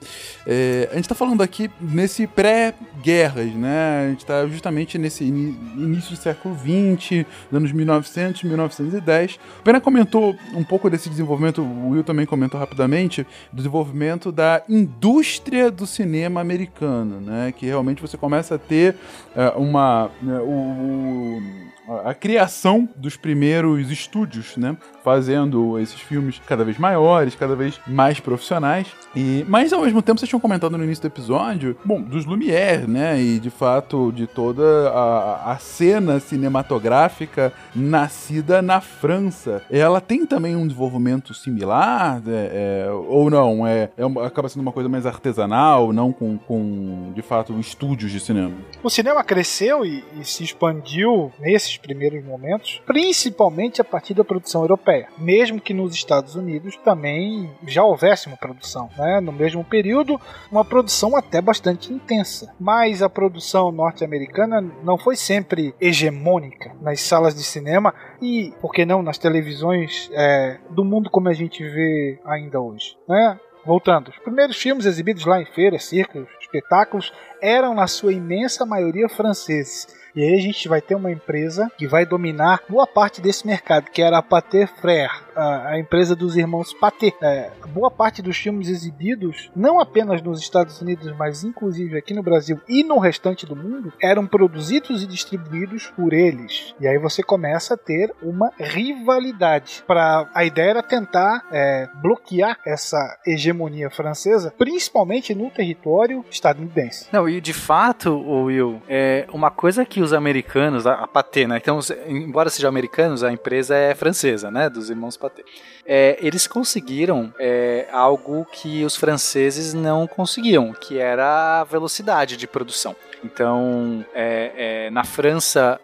é, a gente tá falando aqui nesse pré-guerras, né? A gente tá justamente nesse ini- início do século XX, anos 1900, 1910. O Pena comentou um pouco desse desenvolvimento, o Will também comentou rapidamente, do desenvolvimento da indústria do cinema americano, né? Que realmente você começa a ter é, uma. né, o- o- a, criação dos primeiros estúdios, né? Fazendo esses filmes cada vez maiores, cada vez mais profissionais. E, mas ao mesmo tempo, vocês tinham comentado no início do episódio, bom, dos Lumière, né? E de fato de toda a, a cena cinematográfica nascida na França. Ela tem também um desenvolvimento similar, é, é, ou não? É, é acaba sendo uma coisa mais artesanal, não com, com de fato estúdios de cinema. O cinema cresceu e, e se expandiu nesses primeiros momentos, principalmente a partir da produção europeia. Mesmo que nos Estados Unidos também já houvesse uma produção, né? no mesmo período, uma produção até bastante intensa. Mas a produção norte-americana não foi sempre hegemônica nas salas de cinema e, por que não, nas televisões é, do mundo como a gente vê ainda hoje. Né? Voltando, os primeiros filmes exibidos lá em feiras, circos, espetáculos eram na sua imensa maioria franceses. E aí a gente vai ter uma empresa que vai dominar boa parte desse mercado, que era a Pathé Frère, a, a empresa dos irmãos Pathé. É, boa parte dos filmes exibidos, não apenas nos Estados Unidos, mas inclusive aqui no Brasil e no restante do mundo, eram produzidos e distribuídos por eles. E aí você começa a ter uma rivalidade. Pra, a ideia era tentar é, bloquear essa hegemonia francesa, principalmente no território estadunidense. Não, e de fato, Will, é uma coisa que os americanos, a, a Pathé, né? Então, embora sejam americanos, a empresa é francesa, né? Dos irmãos Pathé. É, eles conseguiram é, algo que os franceses não conseguiam, que era a velocidade de produção. Então, é, é, na França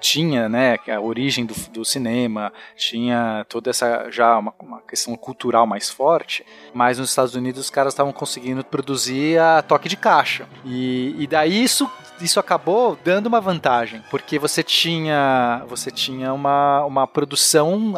tinha, né, a origem do, do cinema, tinha toda essa já uma, uma questão cultural mais forte, mas nos Estados Unidos os caras estavam conseguindo produzir a toque de caixa. E, e daí isso isso acabou dando uma vantagem, porque você tinha você tinha uma, uma produção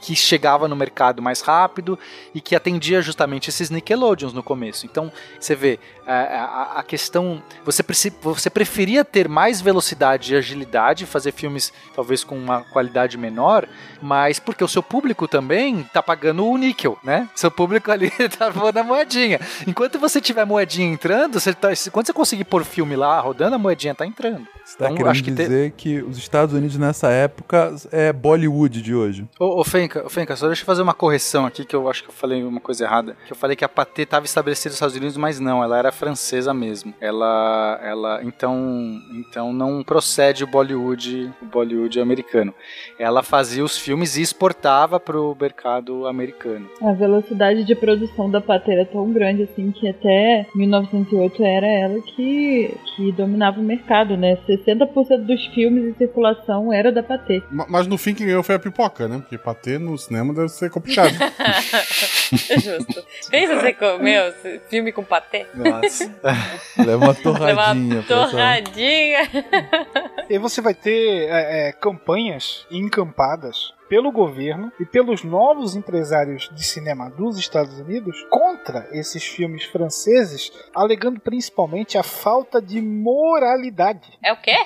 que chegava no mercado mais rápido e que atendia justamente esses Nickelodeons no começo. Então, você vê, a, a- a questão. Você, você preferia ter mais velocidade e agilidade, fazer filmes talvez com uma qualidade menor, mas porque o seu público também tá pagando o níquel, né? Seu público ali [laughs] tá pondo a moedinha. Enquanto você tiver moedinha entrando, você tá, quando você conseguir pôr filme lá rodando, a moedinha tá entrando. Você tá Então, querendo acho que te- dizer que os Estados Unidos nessa época é Bollywood de hoje. Ô, ô Fenca, ô, Fenca, só deixa eu fazer uma correção aqui, que eu acho que eu falei uma coisa errada. Que eu falei que a Pathé estava estabelecida nos Estados Unidos, mas não, ela era francesa mesmo. Ela, ela, então, então não procede o Bollywood, o Bollywood americano. Ela fazia os filmes e exportava pro mercado americano. A velocidade de produção da Pathé era tão grande assim que até 1908 era ela que, que dominava o mercado, né? 60% dos filmes em circulação era da. Ma- Mas no fim quem ganhou foi a pipoca, né? Porque bater no cinema deve ser complicado. [laughs] Justo. Pensa você comeu esse filme com patê? Nossa. [laughs] Leva uma Leva torradinha. uma pessoal. torradinha. E você vai ter é, é, campanhas encampadas pelo governo e pelos novos empresários de cinema dos Estados Unidos contra esses filmes franceses, alegando principalmente a falta de moralidade. É o quê?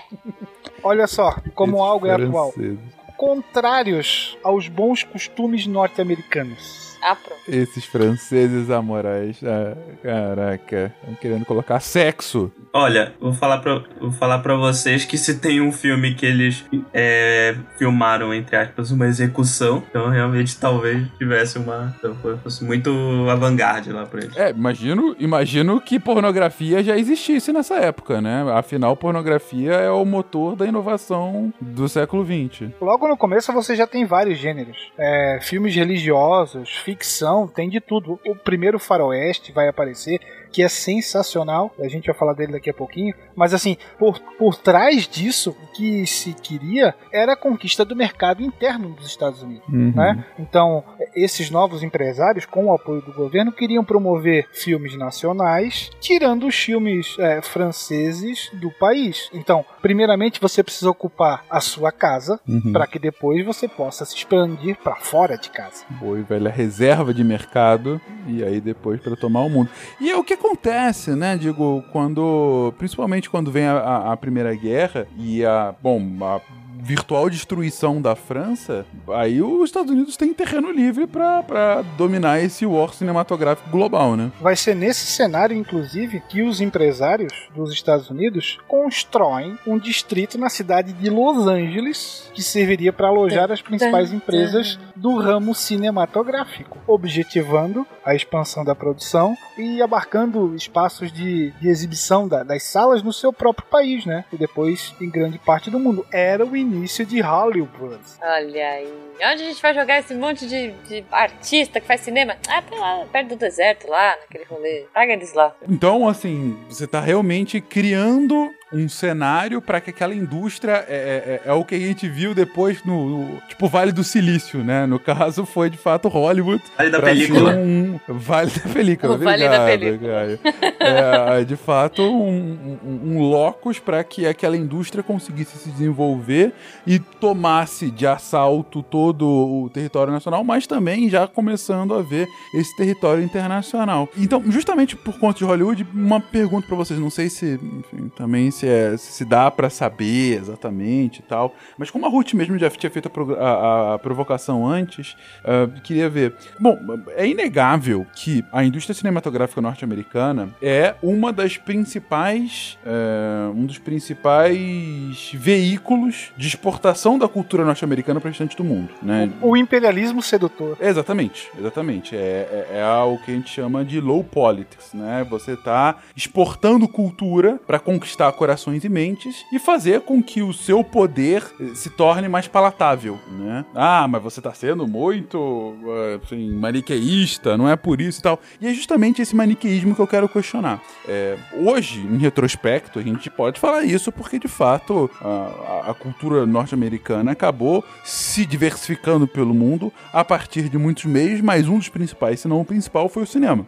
Olha só como Esses algo é atual. franceses. Contrários aos bons costumes norte-americanos. Ah, pronto. Esses franceses amorais. Ah, caraca. Estão querendo colocar sexo. Olha, vou falar pra, vou falar pra vocês que se tem um filme que eles é, filmaram, entre aspas, uma execução, então realmente talvez tivesse uma. então, fosse muito avant-garde lá pra eles. É, imagino, imagino que pornografia já existisse nessa época, né? Afinal, pornografia é o motor da inovação do século XX. Logo no começo você já tem vários gêneros. É, filmes religiosos, ficção, tem de tudo. O primeiro faroeste vai aparecer, que é sensacional. A gente vai falar dele daqui a pouquinho. Mas assim, por, por trás disso, o que se queria era a conquista do mercado interno dos Estados Unidos. Uhum. né? Então, esses novos empresários, com o apoio do governo, queriam promover filmes nacionais, tirando os filmes é, franceses do país. Então, primeiramente, você precisa ocupar a sua casa, Uhum. para que depois você possa se expandir para fora de casa. Boa e velha reserva de mercado e aí depois para tomar o mundo. E é o que acontece, né? Digo, quando. Principalmente quando vem a, a- a Primeira Guerra e a. Bom, a virtual destruição da França, aí os Estados Unidos têm terreno livre pra, pra dominar esse war cinematográfico global, né? Vai ser nesse cenário, inclusive, que os empresários dos Estados Unidos constroem um distrito na cidade de Los Angeles que serviria para alojar as principais empresas do ramo cinematográfico, objetivando a expansão da produção e abarcando espaços de, de exibição da- das salas no seu próprio país, né? E depois em grande parte do mundo. Era o início de Hollywood. Olha aí. Onde a gente vai jogar esse monte de, de artista que faz cinema? Ah, pra lá, perto do deserto, lá, naquele rolê. Paga eles lá. Então, assim, você tá realmente criando um cenário para que aquela indústria é, é- é o que a gente viu depois no, no- tipo Vale do Silício, né? No caso foi de fato Hollywood. Vale da película. ser Um, vale da película. O Vale da obrigado, película. É, de fato um, um, um locus para que aquela indústria conseguisse se desenvolver e tomasse de assalto todo o território nacional, mas também já começando a ver esse território internacional. Então, justamente por conta de Hollywood, uma pergunta para vocês, não sei se enfim, também se, é- se dá para saber exatamente e tal, mas como a Ruth mesmo já tinha feito a, a- a provocação antes, ah, queria ver. Bom, é inegável que a indústria cinematográfica norte-americana é uma das principais, é, um dos principais veículos de exportação da cultura norte-americana para o restante do mundo, né? O imperialismo sedutor. Exatamente, exatamente. É, é, é algo que a gente chama de low politics, né? Você tá exportando cultura para conquistar corações e mentes e fazer com que o seu poder eh, se torne mais palatável, né? Ah, mas você tá sendo muito, eh, assim, maniqueísta, não é por isso e tal. E é justamente esse maniqueísmo que eu quero questionar. É, hoje, em retrospecto, a gente pode falar isso porque, de fato, a, a- a cultura norte-americana acabou se diversificando pelo mundo a partir de muitos meios, mas um dos principais, se não o principal, foi o cinema.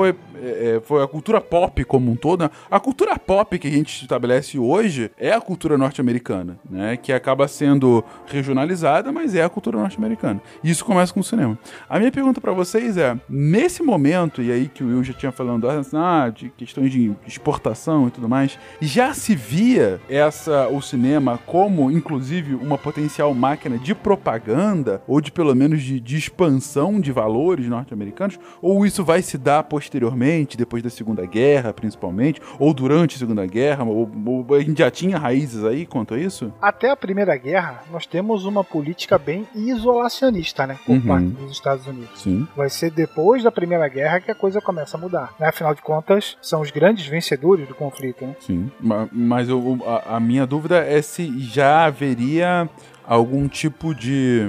Foi, é, é, foi a cultura pop como um todo. né? A cultura pop que a gente estabelece hoje é a cultura norte-americana, né? Que acaba sendo regionalizada, mas é a cultura norte-americana. E isso começa com o cinema. A minha pergunta pra vocês é: nesse momento, e aí que o Will já tinha falando ah, de questões de exportação e tudo mais, já se via essa o cinema como, inclusive, uma potencial máquina de propaganda ou de pelo menos de, de expansão de valores norte-americanos? Ou isso vai se dar posteriormente, depois da Segunda Guerra, principalmente, ou durante a Segunda Guerra? Ou, ou a gente já tinha raízes aí quanto a isso? Até a Primeira Guerra, nós temos uma política bem isolacionista, né? Por Uhum. parte dos Estados Unidos. Sim. Vai ser depois da Primeira Guerra que a coisa começa a mudar. Né? Afinal de contas, são os grandes vencedores do conflito. Né? Sim, ma- mas eu- a, a minha dúvida é se já haveria algum tipo de.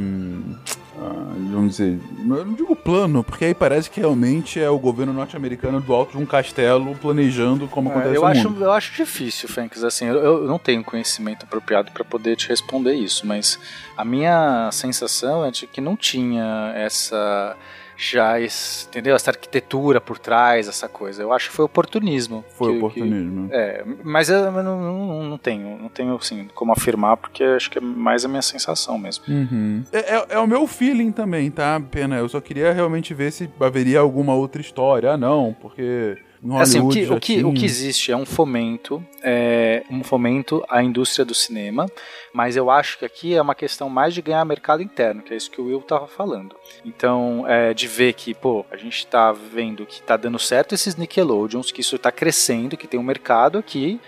Ah, vamos dizer. Eu não digo plano, porque aí parece que realmente é o governo norte-americano do alto de um castelo planejando como É, acontece eu, acho, mundo. eu acho difícil, Fênix. Assim, eu, eu não tenho conhecimento apropriado para poder te responder isso, mas a minha sensação é de que não tinha essa já esse, entendeu essa arquitetura por trás essa coisa eu acho que foi oportunismo Foi que- oportunismo. que- é mas eu não, não, não tenho não tenho assim como afirmar porque acho que é mais a minha sensação mesmo Uhum. É, é- é o meu feeling também, tá? Pena. Eu só queria realmente ver se haveria alguma outra história. Ah, não, porque. Em Assim, o que, o, que, o que existe é um fomento, é, um fomento à indústria do cinema, mas eu acho que aqui é uma questão mais de ganhar mercado interno, que é isso que o Will estava falando. Então, é, de ver que, pô, a gente está vendo que está dando certo esses Nickelodeons, que isso está crescendo, que tem um mercado aqui,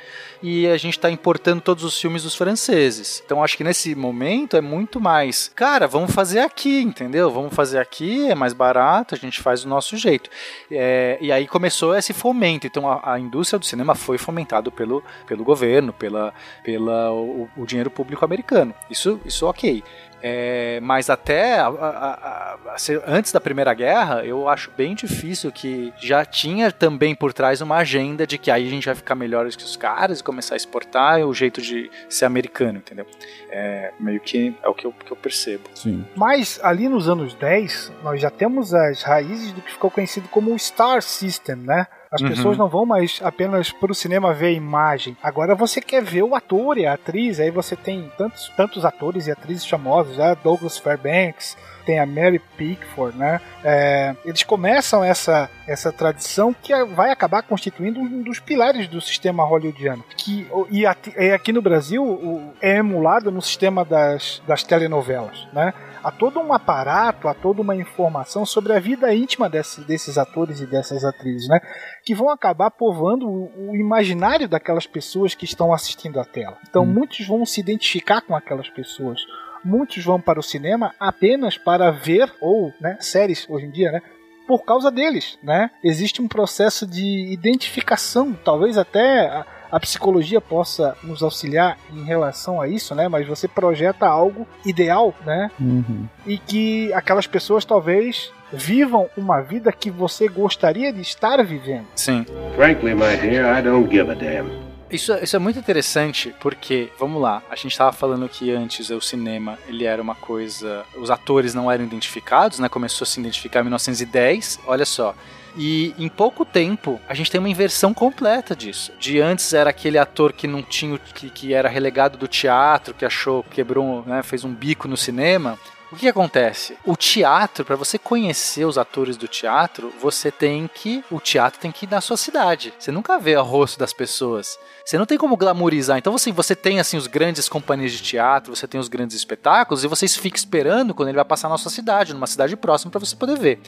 e a gente está importando todos os filmes dos franceses. Então acho que nesse momento é muito mais, cara, vamos fazer aqui, entendeu? Vamos fazer aqui, é mais barato, a gente faz do nosso jeito. É, e aí começou esse fomento. Então a, a indústria do cinema foi fomentado pelo, pelo governo, pela, pela o, o dinheiro público americano. Isso, isso ok. É, mas até a- a- a- antes da Primeira Guerra, eu acho bem difícil que já tinha também por trás uma agenda de que aí a gente vai ficar melhores que os caras e começar a exportar é o jeito de ser americano, entendeu? É, meio que é o que eu, que eu percebo. Sim. Mas ali nos anos 10, nós já temos as raízes do que ficou conhecido como o Star System, né? As Uhum. pessoas não vão mais apenas para o cinema ver a imagem. Agora você quer ver o ator e a atriz. Aí você tem tantos, tantos atores e atrizes famosos famosos, né? Douglas Fairbanks, tem a Mary Pickford, né? É, eles começam essa, essa tradição que vai acabar constituindo um dos pilares do sistema hollywoodiano. Que, e aqui, aqui no Brasil é emulado no sistema das, das telenovelas, né? há todo um aparato, há toda uma informação sobre a vida íntima desse, desses atores e dessas atrizes, né? Que vão acabar povoando o, o, imaginário daquelas pessoas que estão assistindo a tela. Então, hum. muitos vão se identificar com aquelas pessoas. Muitos vão para o cinema apenas para ver, ou né, séries hoje em dia, né? Por causa deles, né? Existe um processo de identificação, talvez até a psicologia possa nos auxiliar em relação a isso, né? Mas você projeta algo ideal, né? Uhum. E que aquelas pessoas talvez vivam uma vida que você gostaria de estar vivendo. Sim. Frankly, my dear, I don't give a damn. Isso, isso é muito interessante porque, vamos lá, a gente estava falando que antes o cinema ele era uma coisa. Os atores não eram identificados, né? Começou a se identificar em 1910. Olha só, e em pouco tempo, a gente tem uma inversão completa disso. De antes era aquele ator que não tinha, que, que era relegado do teatro, que achou, quebrou, né, fez um bico no cinema. O que, acontece? O teatro, para você conhecer os atores do teatro, você tem que. O teatro tem que ir na sua cidade. Você nunca vê o rosto das pessoas. Você não tem como glamourizar. Então você, você tem assim os grandes companhias de teatro, você tem os grandes espetáculos e você fica esperando quando ele vai passar na sua cidade, numa cidade próxima para você poder ver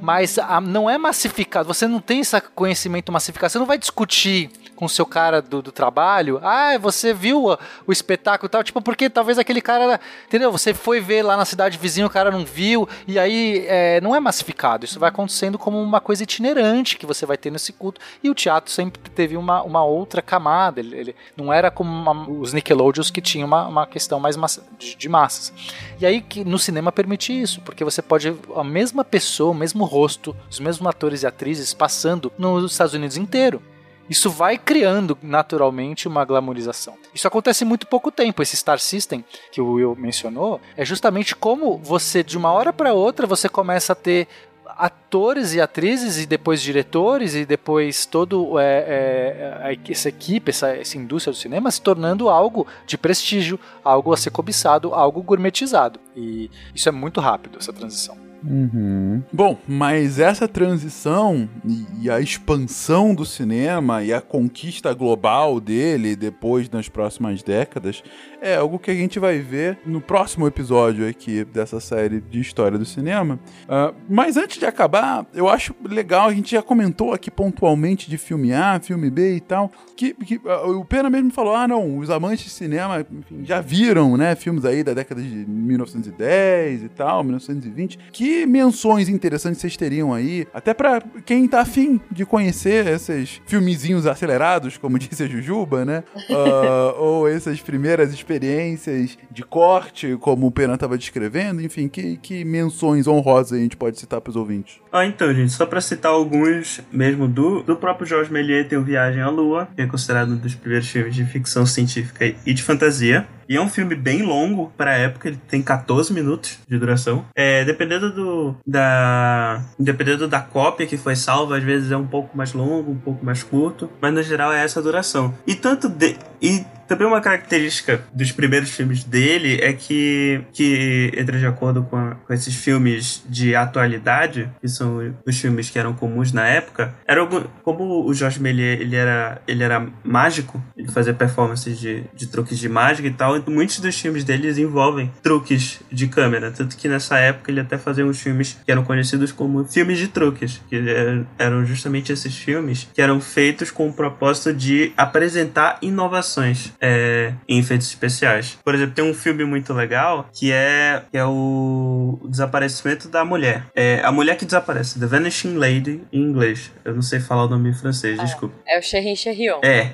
mas a, não é massificado. Você não tem esse conhecimento massificado. Você não vai discutir com o seu cara do, do trabalho. Ah, você viu o, o espetáculo e tal. Tipo, porque talvez aquele cara. Entendeu? Você foi ver lá na cidade vizinha, o cara não viu. E aí é, não é massificado. Isso vai acontecendo como uma coisa itinerante que você vai ter nesse culto. E o teatro sempre teve uma, uma outra camada. Ele, ele não era como uma, os Nickelodeons que tinham uma, uma questão mais massa, de, de massas. E aí que no cinema permite isso, porque você pode. A mesma pessoa, o mesmo rosto, os mesmos atores e atrizes passando nos Estados Unidos inteiro. Isso vai criando naturalmente uma glamorização. Isso acontece em muito pouco tempo. Esse Star System que o Will mencionou é justamente como você, de uma hora para outra, você começa a ter atores e atrizes e depois diretores e depois todo é, é, essa equipe, essa, essa indústria do cinema se tornando algo de prestígio, algo a ser cobiçado, algo gourmetizado. E isso é muito rápido, essa transição. Uhum. Bom, mas essa transição e, a expansão do cinema e a conquista global dele depois nas próximas décadas é algo que a gente vai ver no próximo episódio aqui dessa série de história do cinema. Uh, mas antes de acabar, eu acho legal, a gente já comentou aqui pontualmente de filme A, filme B e tal, que, que uh, o Pena mesmo falou: ah, não, os amantes de cinema enfim, já viram, né, filmes aí da década de 1910 e tal, 1920, que menções interessantes vocês teriam aí? Até para quem tá afim de conhecer esses filmezinhos acelerados, como [laughs] disse a Jujuba, né? Uh, ou essas primeiras experiências de corte, como o Penan tava descrevendo. Enfim, que, que menções honrosas a gente pode citar pros ouvintes? Ah, então, gente, só para citar alguns mesmo do, do próprio Georges Méliès, tem o Viagem à Lua, que é considerado um dos primeiros filmes de ficção científica e de fantasia. E é um filme bem longo para a época, ele tem 14 minutos de duração. É, dependendo do da dependendo da cópia que foi salva, às vezes é um pouco mais longo, um pouco mais curto, mas no geral é essa a duração. E tanto de, e também uma característica dos primeiros filmes dele é que, que entra de acordo com, a, com esses filmes de atualidade, que são os filmes que eram comuns na época, era algum, como o Jorge Méliès ele era, ele era mágico, ele fazia performances de, de truques de mágica e tal, muitos dos filmes deles envolvem truques de câmera, tanto que nessa época ele até fazia uns filmes que eram conhecidos como filmes de truques, que eram justamente esses filmes que eram feitos com o propósito de apresentar inovações é, em efeitos especiais. Por exemplo, tem um filme muito legal que é, que é o desaparecimento da mulher. É a mulher que desaparece, The Vanishing Lady em inglês. Eu não sei falar o nome em francês, é, desculpa. É o Cherry Cherrion. É.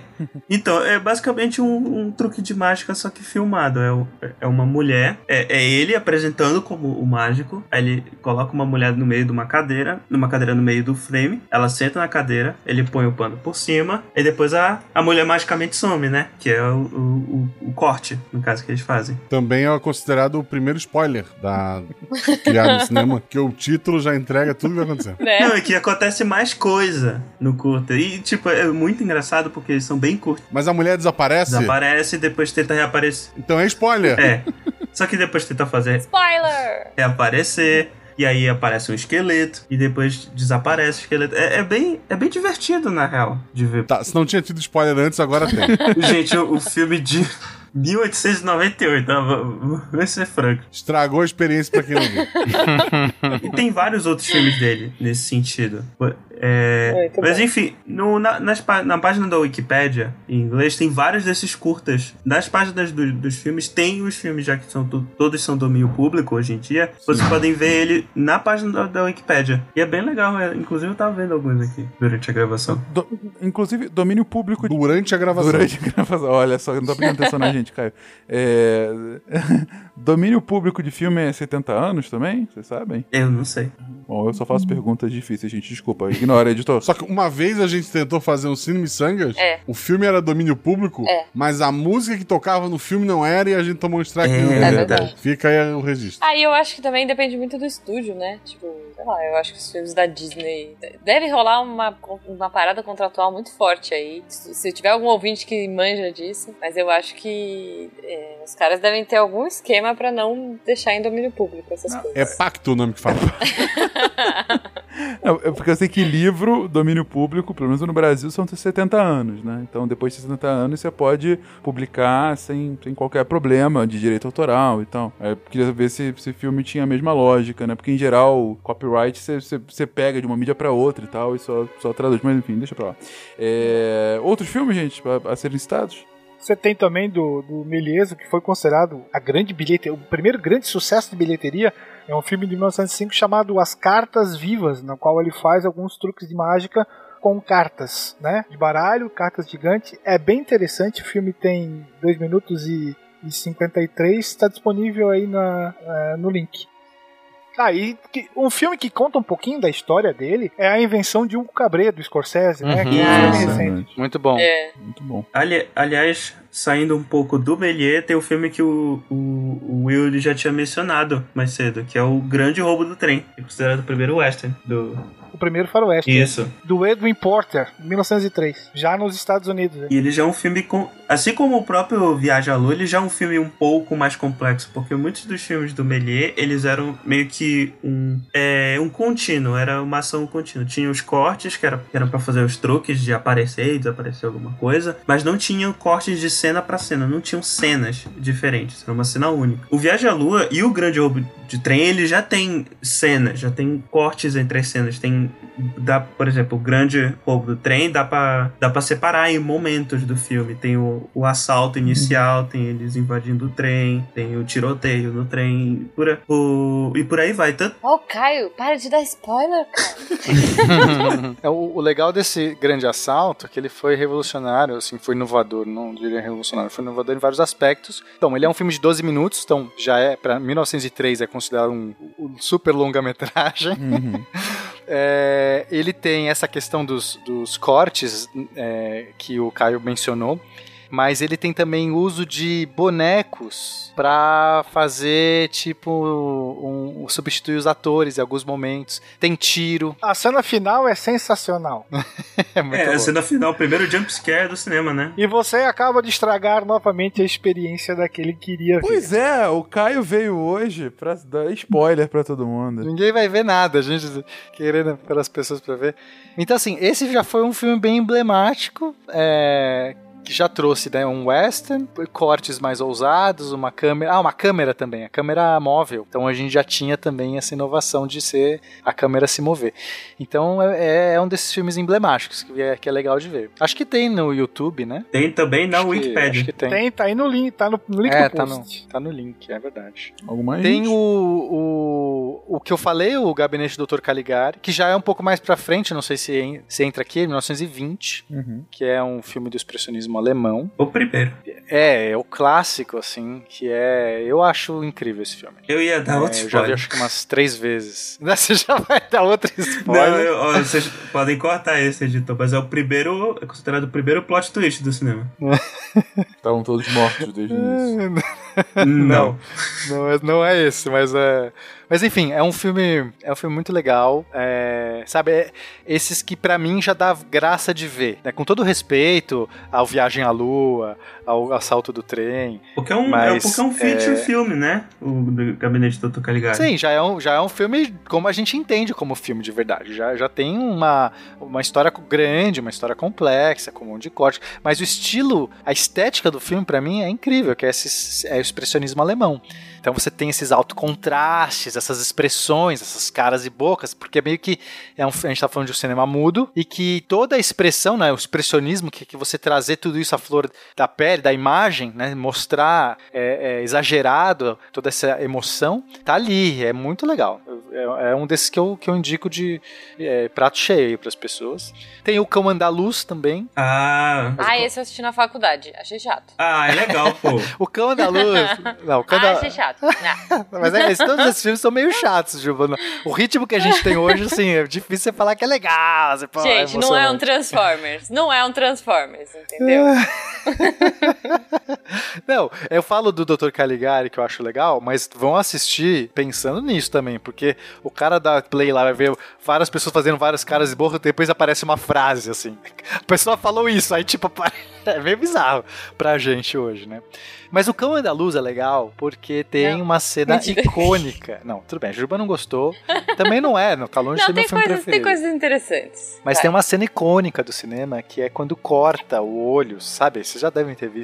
Então, é basicamente um, um, truque de mágica, só que filmado. É, é uma mulher, é, é ele apresentando como o mágico. Aí ele coloca uma mulher no meio de uma cadeira, numa cadeira no meio do frame. Ela senta na cadeira, ele põe o pano por cima, e depois a, a mulher magicamente some, né? Que é o, o, o, corte, no caso, que eles fazem. Também é considerado o primeiro spoiler da criada no cinema, que o título já entrega tudo que vai acontecer. Né? Não, é que acontece mais coisa no curta. E, tipo, é muito engraçado porque eles são bem curtos. Mas a mulher desaparece? Desaparece e depois tenta reaparecer. Então é spoiler. É. Só que depois tenta fazer Spoiler! reaparecer. E aí aparece um esqueleto. E depois desaparece o esqueleto. É, é bem, é bem divertido, na real, de ver. Tá, se não tinha tido spoiler antes, agora tem. [laughs] Gente, o, o filme de [laughs] 1898, tá? Vamos ser franco. Estragou a experiência pra quem não viu. [laughs] E tem vários outros filmes dele nesse sentido. É, mas bom. enfim, no- na, nas na página da Wikipédia, em inglês, tem vários desses curtas. Nas páginas do- dos filmes, tem os filmes, já que são todos são domínio público hoje em dia. Vocês podem ver ele na página da, da Wikipédia. E é bem legal, é, inclusive eu tava vendo alguns aqui durante a gravação. Do- inclusive, domínio público. Durante a gravação. Durante a gravação. Olha só, não tô prestando atenção na [laughs] gente, Caio. É, domínio público de filme é 70 anos também? Vocês sabem? Eu não sei. Bom, eu só faço perguntas difíceis, gente. Desculpa. Ignora, editor. Só que uma vez a gente tentou fazer um Cine Missangas, É. o filme era domínio público, É. mas a música que tocava no filme não era e a gente tomou um strike É meio. verdade. Fica aí o registro. Aí eu acho que também depende muito do estúdio, né? Tipo, sei lá, eu acho que os filmes da Disney. Deve rolar uma, uma parada contratual muito forte aí. Se se tiver algum ouvinte que manja disso, mas eu acho que é, os caras devem ter algum esquema pra não deixar em domínio público essas É coisas. pacto o nome que fala. [laughs] Não, é porque eu sei que livro, domínio público, pelo menos no Brasil, são 70 anos, né? Então, depois de 70 anos, você pode publicar sem, sem qualquer problema de direito autoral e tal. É, eu queria ver se esse filme tinha a mesma lógica, né? Porque, em geral, copyright você, pega de uma mídia pra outra e tal, e só, só traduz. Mas, enfim, deixa pra lá. É, outros filmes, gente, a, a serem citados? Você tem também do, do Melieso, que foi considerado a grande bilheteria, o primeiro grande sucesso de bilheteria. É um filme de 1905 chamado As Cartas Vivas, na qual ele faz alguns truques de mágica com cartas, né? De baralho, cartas gigantes. É bem interessante. O filme tem 2 minutos e, e 53. Está disponível aí na, eh, no link. Ah, e que- um filme que conta um pouquinho da história dele é a invenção de Hugo Cabret, do Scorsese, né? Que é um filme recente. Muito bom. É. Muito bom. Ali- aliás, saindo um pouco do Belier, tem o filme que o, o, o Will já tinha mencionado mais cedo, que é o Grande Roubo do Trem, é considerado o primeiro western do... O primeiro faroeste. Isso. Do Edwin Porter, 1903. Já nos Estados Unidos. né? E ele já é um filme com. Assim como o próprio Viagem à Lua, ele já é um filme um pouco mais complexo, porque muitos dos filmes do Méliès, eles eram meio que um. É, um contínuo, era uma ação contínua. Tinha os cortes, que, era, que eram pra fazer os truques de aparecer e desaparecer alguma coisa, mas não tinham cortes de cena pra cena, não tinham cenas diferentes, era uma cena única. O Viagem à Lua e o Grande Roubo de Trem, ele já tem cenas, já tem cortes entre as cenas, tem dá, por exemplo, o grande roubo do trem dá pra, dá pra separar em momentos do filme. Tem o, o assalto inicial, tem eles invadindo o trem, tem o tiroteio no trem, por, a- o, e por aí vai. Tanto, Ô, Caio, para de dar spoiler, cara. [laughs] É, o, o legal desse grande assalto é que ele foi revolucionário, assim, foi inovador, não diria revolucionário, foi inovador em vários aspectos. Então, ele é um filme de 12 minutos, então já é, pra 1903 é considerado um, um super longa-metragem. Uhum. [laughs] É, ele tem essa questão dos, dos cortes é, que o Caio mencionou, mas ele tem também uso de bonecos pra fazer tipo um, substituir os atores em alguns momentos. Tem tiro. A cena final é sensacional. [laughs] É muito é, a cena final, o primeiro jumpscare do cinema, né? E você acaba de estragar novamente a experiência daquele que queria ver. Pois é, o Caio veio hoje pra dar spoiler pra todo mundo. Ninguém vai ver nada, a gente querendo para as pessoas para ver. Então, assim, esse já foi um filme bem emblemático, é, que já trouxe né, um western, cortes mais ousados, uma câmera. Ah, uma câmera também, a câmera móvel. Então a gente já tinha também essa inovação de ser a câmera se mover. Então é, é um desses filmes emblemáticos que é, que é legal de ver. Acho que tem no YouTube, né? Tem também na Acho que- Wikipedia. acho que tem. Tem, tá aí no link, tá no, no link É, do tá no, tá no link, é verdade. Alguma Tem gente? o, o, o que eu falei, o Gabinete do Dr. Caligari, que já é um pouco mais pra frente, não sei se, se entra aqui, 1920, Uhum. que é um filme do expressionismo alemão. O primeiro. É, é o clássico, assim, que é... Eu acho incrível esse filme. Eu ia dar É, outro eu já vi spoiler. acho que umas três vezes. [laughs] Você já vai dar outro Não, spoiler. eu- ó, vocês podem cortar esse editor, mas é o primeiro, é considerado o primeiro plot twist do cinema. [laughs] Estavam todos mortos desde o início. [laughs] Não. Não é, não é esse, mas é. Mas enfim, é um filme, é um filme muito legal. É, sabe, é, esses que pra mim já dá graça de ver, né? Com todo respeito ao Viagem à Lua, ao Assalto do Trem. Porque é um, mas, é, porque é um feature é, filme, né? O do Gabinete do Dr. Caligari. Sim, já é, um, já é um filme como a gente entende como filme de verdade. Já, já tem uma, uma história grande, uma história complexa, com um monte de corte. Mas o estilo, a estética do filme, pra mim, é incrível, que é, esse, é o expressionismo alemão. Então você tem esses altos contrastes, essas expressões, essas caras e bocas, porque meio que é um, a gente tá falando de um cinema mudo e que toda a expressão, né, o expressionismo, que, que você trazer tudo isso à flor da pele, da imagem, né, mostrar é, é, exagerado toda essa emoção, tá ali, é muito legal. É, é um desses que eu, que eu indico de é, prato cheio para as pessoas. Tem o Cão Andaluz também. Ah. Ah, esse eu assisti na faculdade, achei chato. Ah, é legal, pô. [laughs] o Cão Andaluz. Não, o Cão ah, da... achei chato. Não. [laughs] Mas é, todos esses filmes são meio chatos, Giovana. O ritmo que a gente tem hoje, assim, é difícil você falar que é legal. Você, pô, gente, é não é um Transformers. Não é um Transformers, entendeu? [laughs] [laughs] não, eu falo do Dr. Caligari, que eu acho legal, mas vão assistir pensando nisso também, porque o cara da Play lá vai ver várias pessoas fazendo várias caras de borra, depois aparece uma frase, assim. A pessoa falou isso, aí tipo, [laughs] é meio bizarro pra gente hoje, né? Mas o Cão Andaluz é legal porque tem Não. uma cena Mentira. icônica. Não, tudo bem, a Juba não gostou. Também não é, no Calonge Não, é meu tem filme coisas, tem preferido. coisas interessantes. Mas Vai. tem uma cena icônica do cinema que é quando corta o olho, sabe? Vocês já devem ter visto.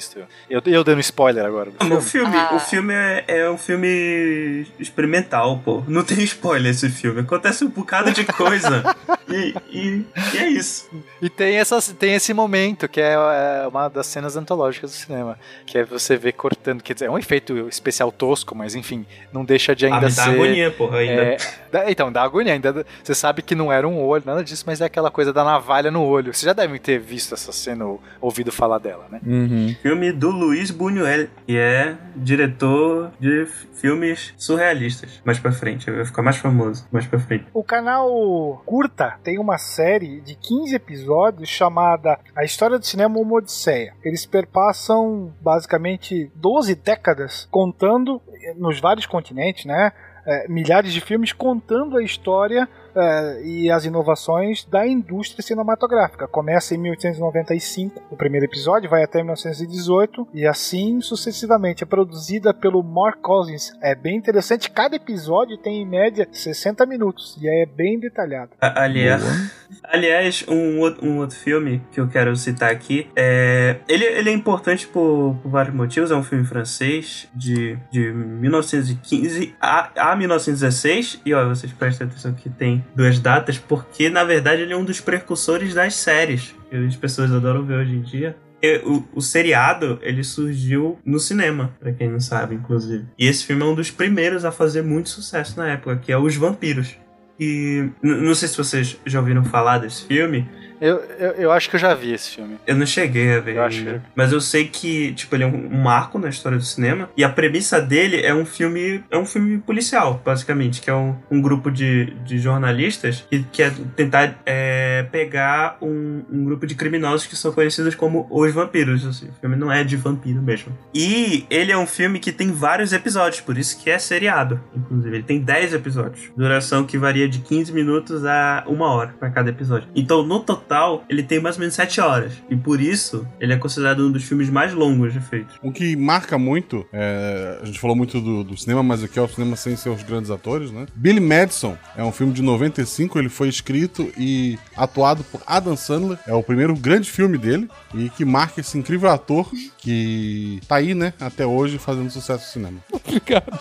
Eu, eu dando spoiler agora. do O filme, Ah. o filme é, é um filme experimental, pô. Não tem spoiler esse filme. Acontece um bocado de coisa. e, e, e é isso. E tem, essas, tem esse momento, que é, é uma das cenas antológicas do cinema. Que é você ver cortando. Quer dizer, é um efeito especial tosco, mas enfim, não deixa de Ah, ainda dá ser. agonia, porra, ainda. É, dá- então, dá agonia. Ainda, você sabe que não era um olho, nada disso, mas é aquela coisa da navalha no olho. Vocês já devem ter visto essa cena ou ouvido falar dela, né? Uhum. Filme do Luiz Buñuel, que é diretor de filmes surrealistas. Mais pra frente, vai ficar mais famoso. Mais pra frente. O canal Curta tem uma série de 15 episódios chamada A História do Cinema Uma Odisseia. Eles perpassam basicamente 12 décadas contando nos vários continentes, né? eh, milhares de filmes contando a história eh, e as inovações da indústria cinematográfica. Começa em 1895, o primeiro episódio, vai até 1918 e assim sucessivamente. É produzida pelo Mark Cousins. É bem interessante. Cada episódio tem em média 60 minutos e é bem detalhado. Aliás, [laughs] aliás um, outro- um outro filme que eu quero citar aqui é. Ele, ele é importante por, por vários motivos. É um filme francês de, de 1915 a, a 1916. E ó, vocês prestem atenção que tem duas datas, porque na verdade ele é um dos precursores das séries que as pessoas adoram ver hoje em dia. O, o seriado, ele surgiu no cinema, pra quem não sabe, inclusive. E esse filme é um dos primeiros a fazer muito sucesso na época, que é Os Vampiros. E não sei se vocês já ouviram falar desse filme. Eu, eu, eu acho que eu já vi esse filme. Eu não cheguei a ver Eu acho ainda. Mas eu sei que, tipo, ele é um, um marco na história do cinema. E a premissa dele é um filme. É um filme policial, basicamente. Que é um, um grupo de, de jornalistas que quer tentar é, pegar um, um grupo de criminosos que são conhecidos como os vampiros. Assim. O filme não é de vampiro mesmo. E ele é um filme que tem vários episódios, por isso que é seriado. Inclusive, ele tem 10 episódios. Duração que varia de 15 minutos a uma hora para cada episódio. Então, no total, ele tem mais ou menos 7 horas. E por isso, ele é considerado um dos filmes mais longos já feitos. O que marca muito, é, a gente falou muito do, do cinema, mas aqui é o cinema sem seus grandes atores, né? Billy Madison é um filme de 95, ele foi escrito e atuado por Adam Sandler, é o primeiro grande filme dele e que marca esse incrível ator que tá aí, né, até hoje fazendo sucesso no cinema. Obrigado.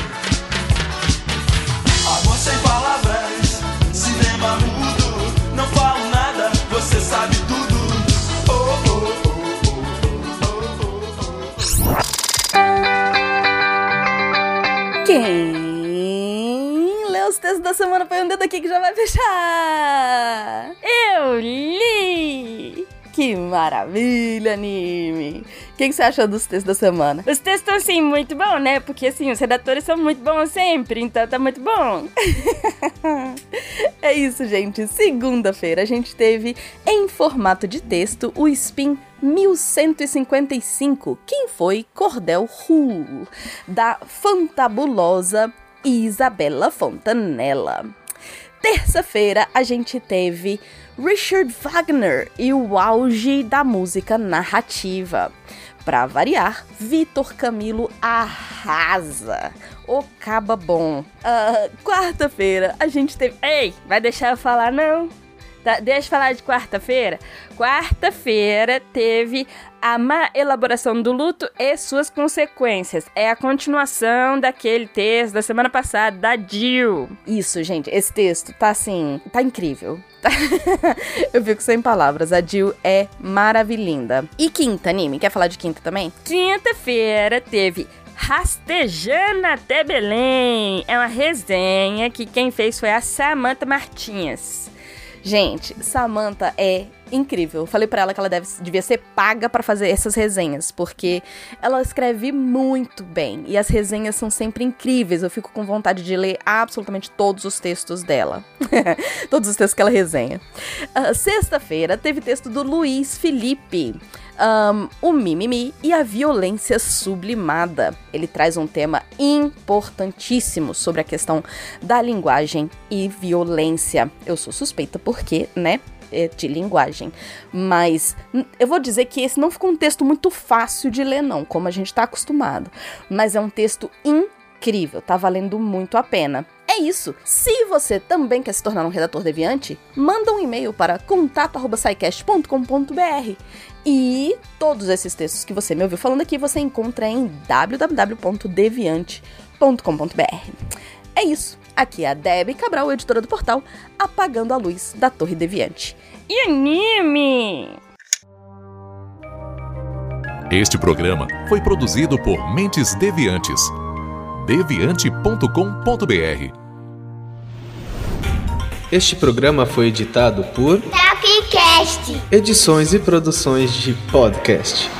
[laughs] semana põe um dedo aqui que já vai fechar. Eu li! Que maravilha, anime! O que, que você achou dos textos da semana? Os textos estão, assim, muito bom, né? Porque, assim, os redatores são muito bons sempre, então tá muito bom. [laughs] É isso, gente. Segunda-feira a gente teve em formato de texto o Spin 1155, quem foi Cordel Hu, da fantabulosa Isabella Fontanella. Terça-feira a gente teve Richard Wagner e o auge da música narrativa. Pra variar, Vitor Camilo arrasa. O caba bom. Ah, Quarta-feira a gente teve. Ei, vai deixar eu falar não? Tá, deixa eu falar de quarta-feira. Quarta-feira teve a má elaboração do luto e suas consequências. É a continuação daquele texto da semana passada, da Jill. Isso, gente, esse texto tá assim, tá incrível. [laughs] Eu fico sem palavras. A Jill é maravilhinda. E quinta, anime? Quer falar de quinta também? Quinta-feira teve Rastejando até Belém. É uma resenha que quem fez foi a Samantha Martins. Gente, Samantha é incrível. Falei pra ela que ela deve, devia ser paga pra fazer essas resenhas, porque ela escreve muito bem e as resenhas são sempre incríveis. Eu fico com vontade de ler absolutamente todos os textos dela. [laughs] todos os textos que ela resenha. Ah, Sexta-feira teve texto do Luiz Felipe. um, o mimimi e a violência sublimada. Ele traz um tema importantíssimo sobre a questão da linguagem e violência. Eu sou suspeita porque, né? É De linguagem. Mas eu vou dizer que esse não ficou um texto muito fácil de ler, não, como a gente tá acostumado. Mas é um texto incrível, tá valendo muito a pena. É isso. Se você também quer se tornar um redator deviante, manda um e-mail para contato@saicast.com.br. E todos esses textos que você me ouviu falando aqui você encontra em www.deviante.com.br. É isso. Aqui é a Debbie Cabral, editora do portal Apagando a Luz da Torre Deviante. E anime! Este programa foi produzido por Mentes Deviantes. deviante.com.br Este programa foi editado por Tapcast. Edições e Produções de Podcast.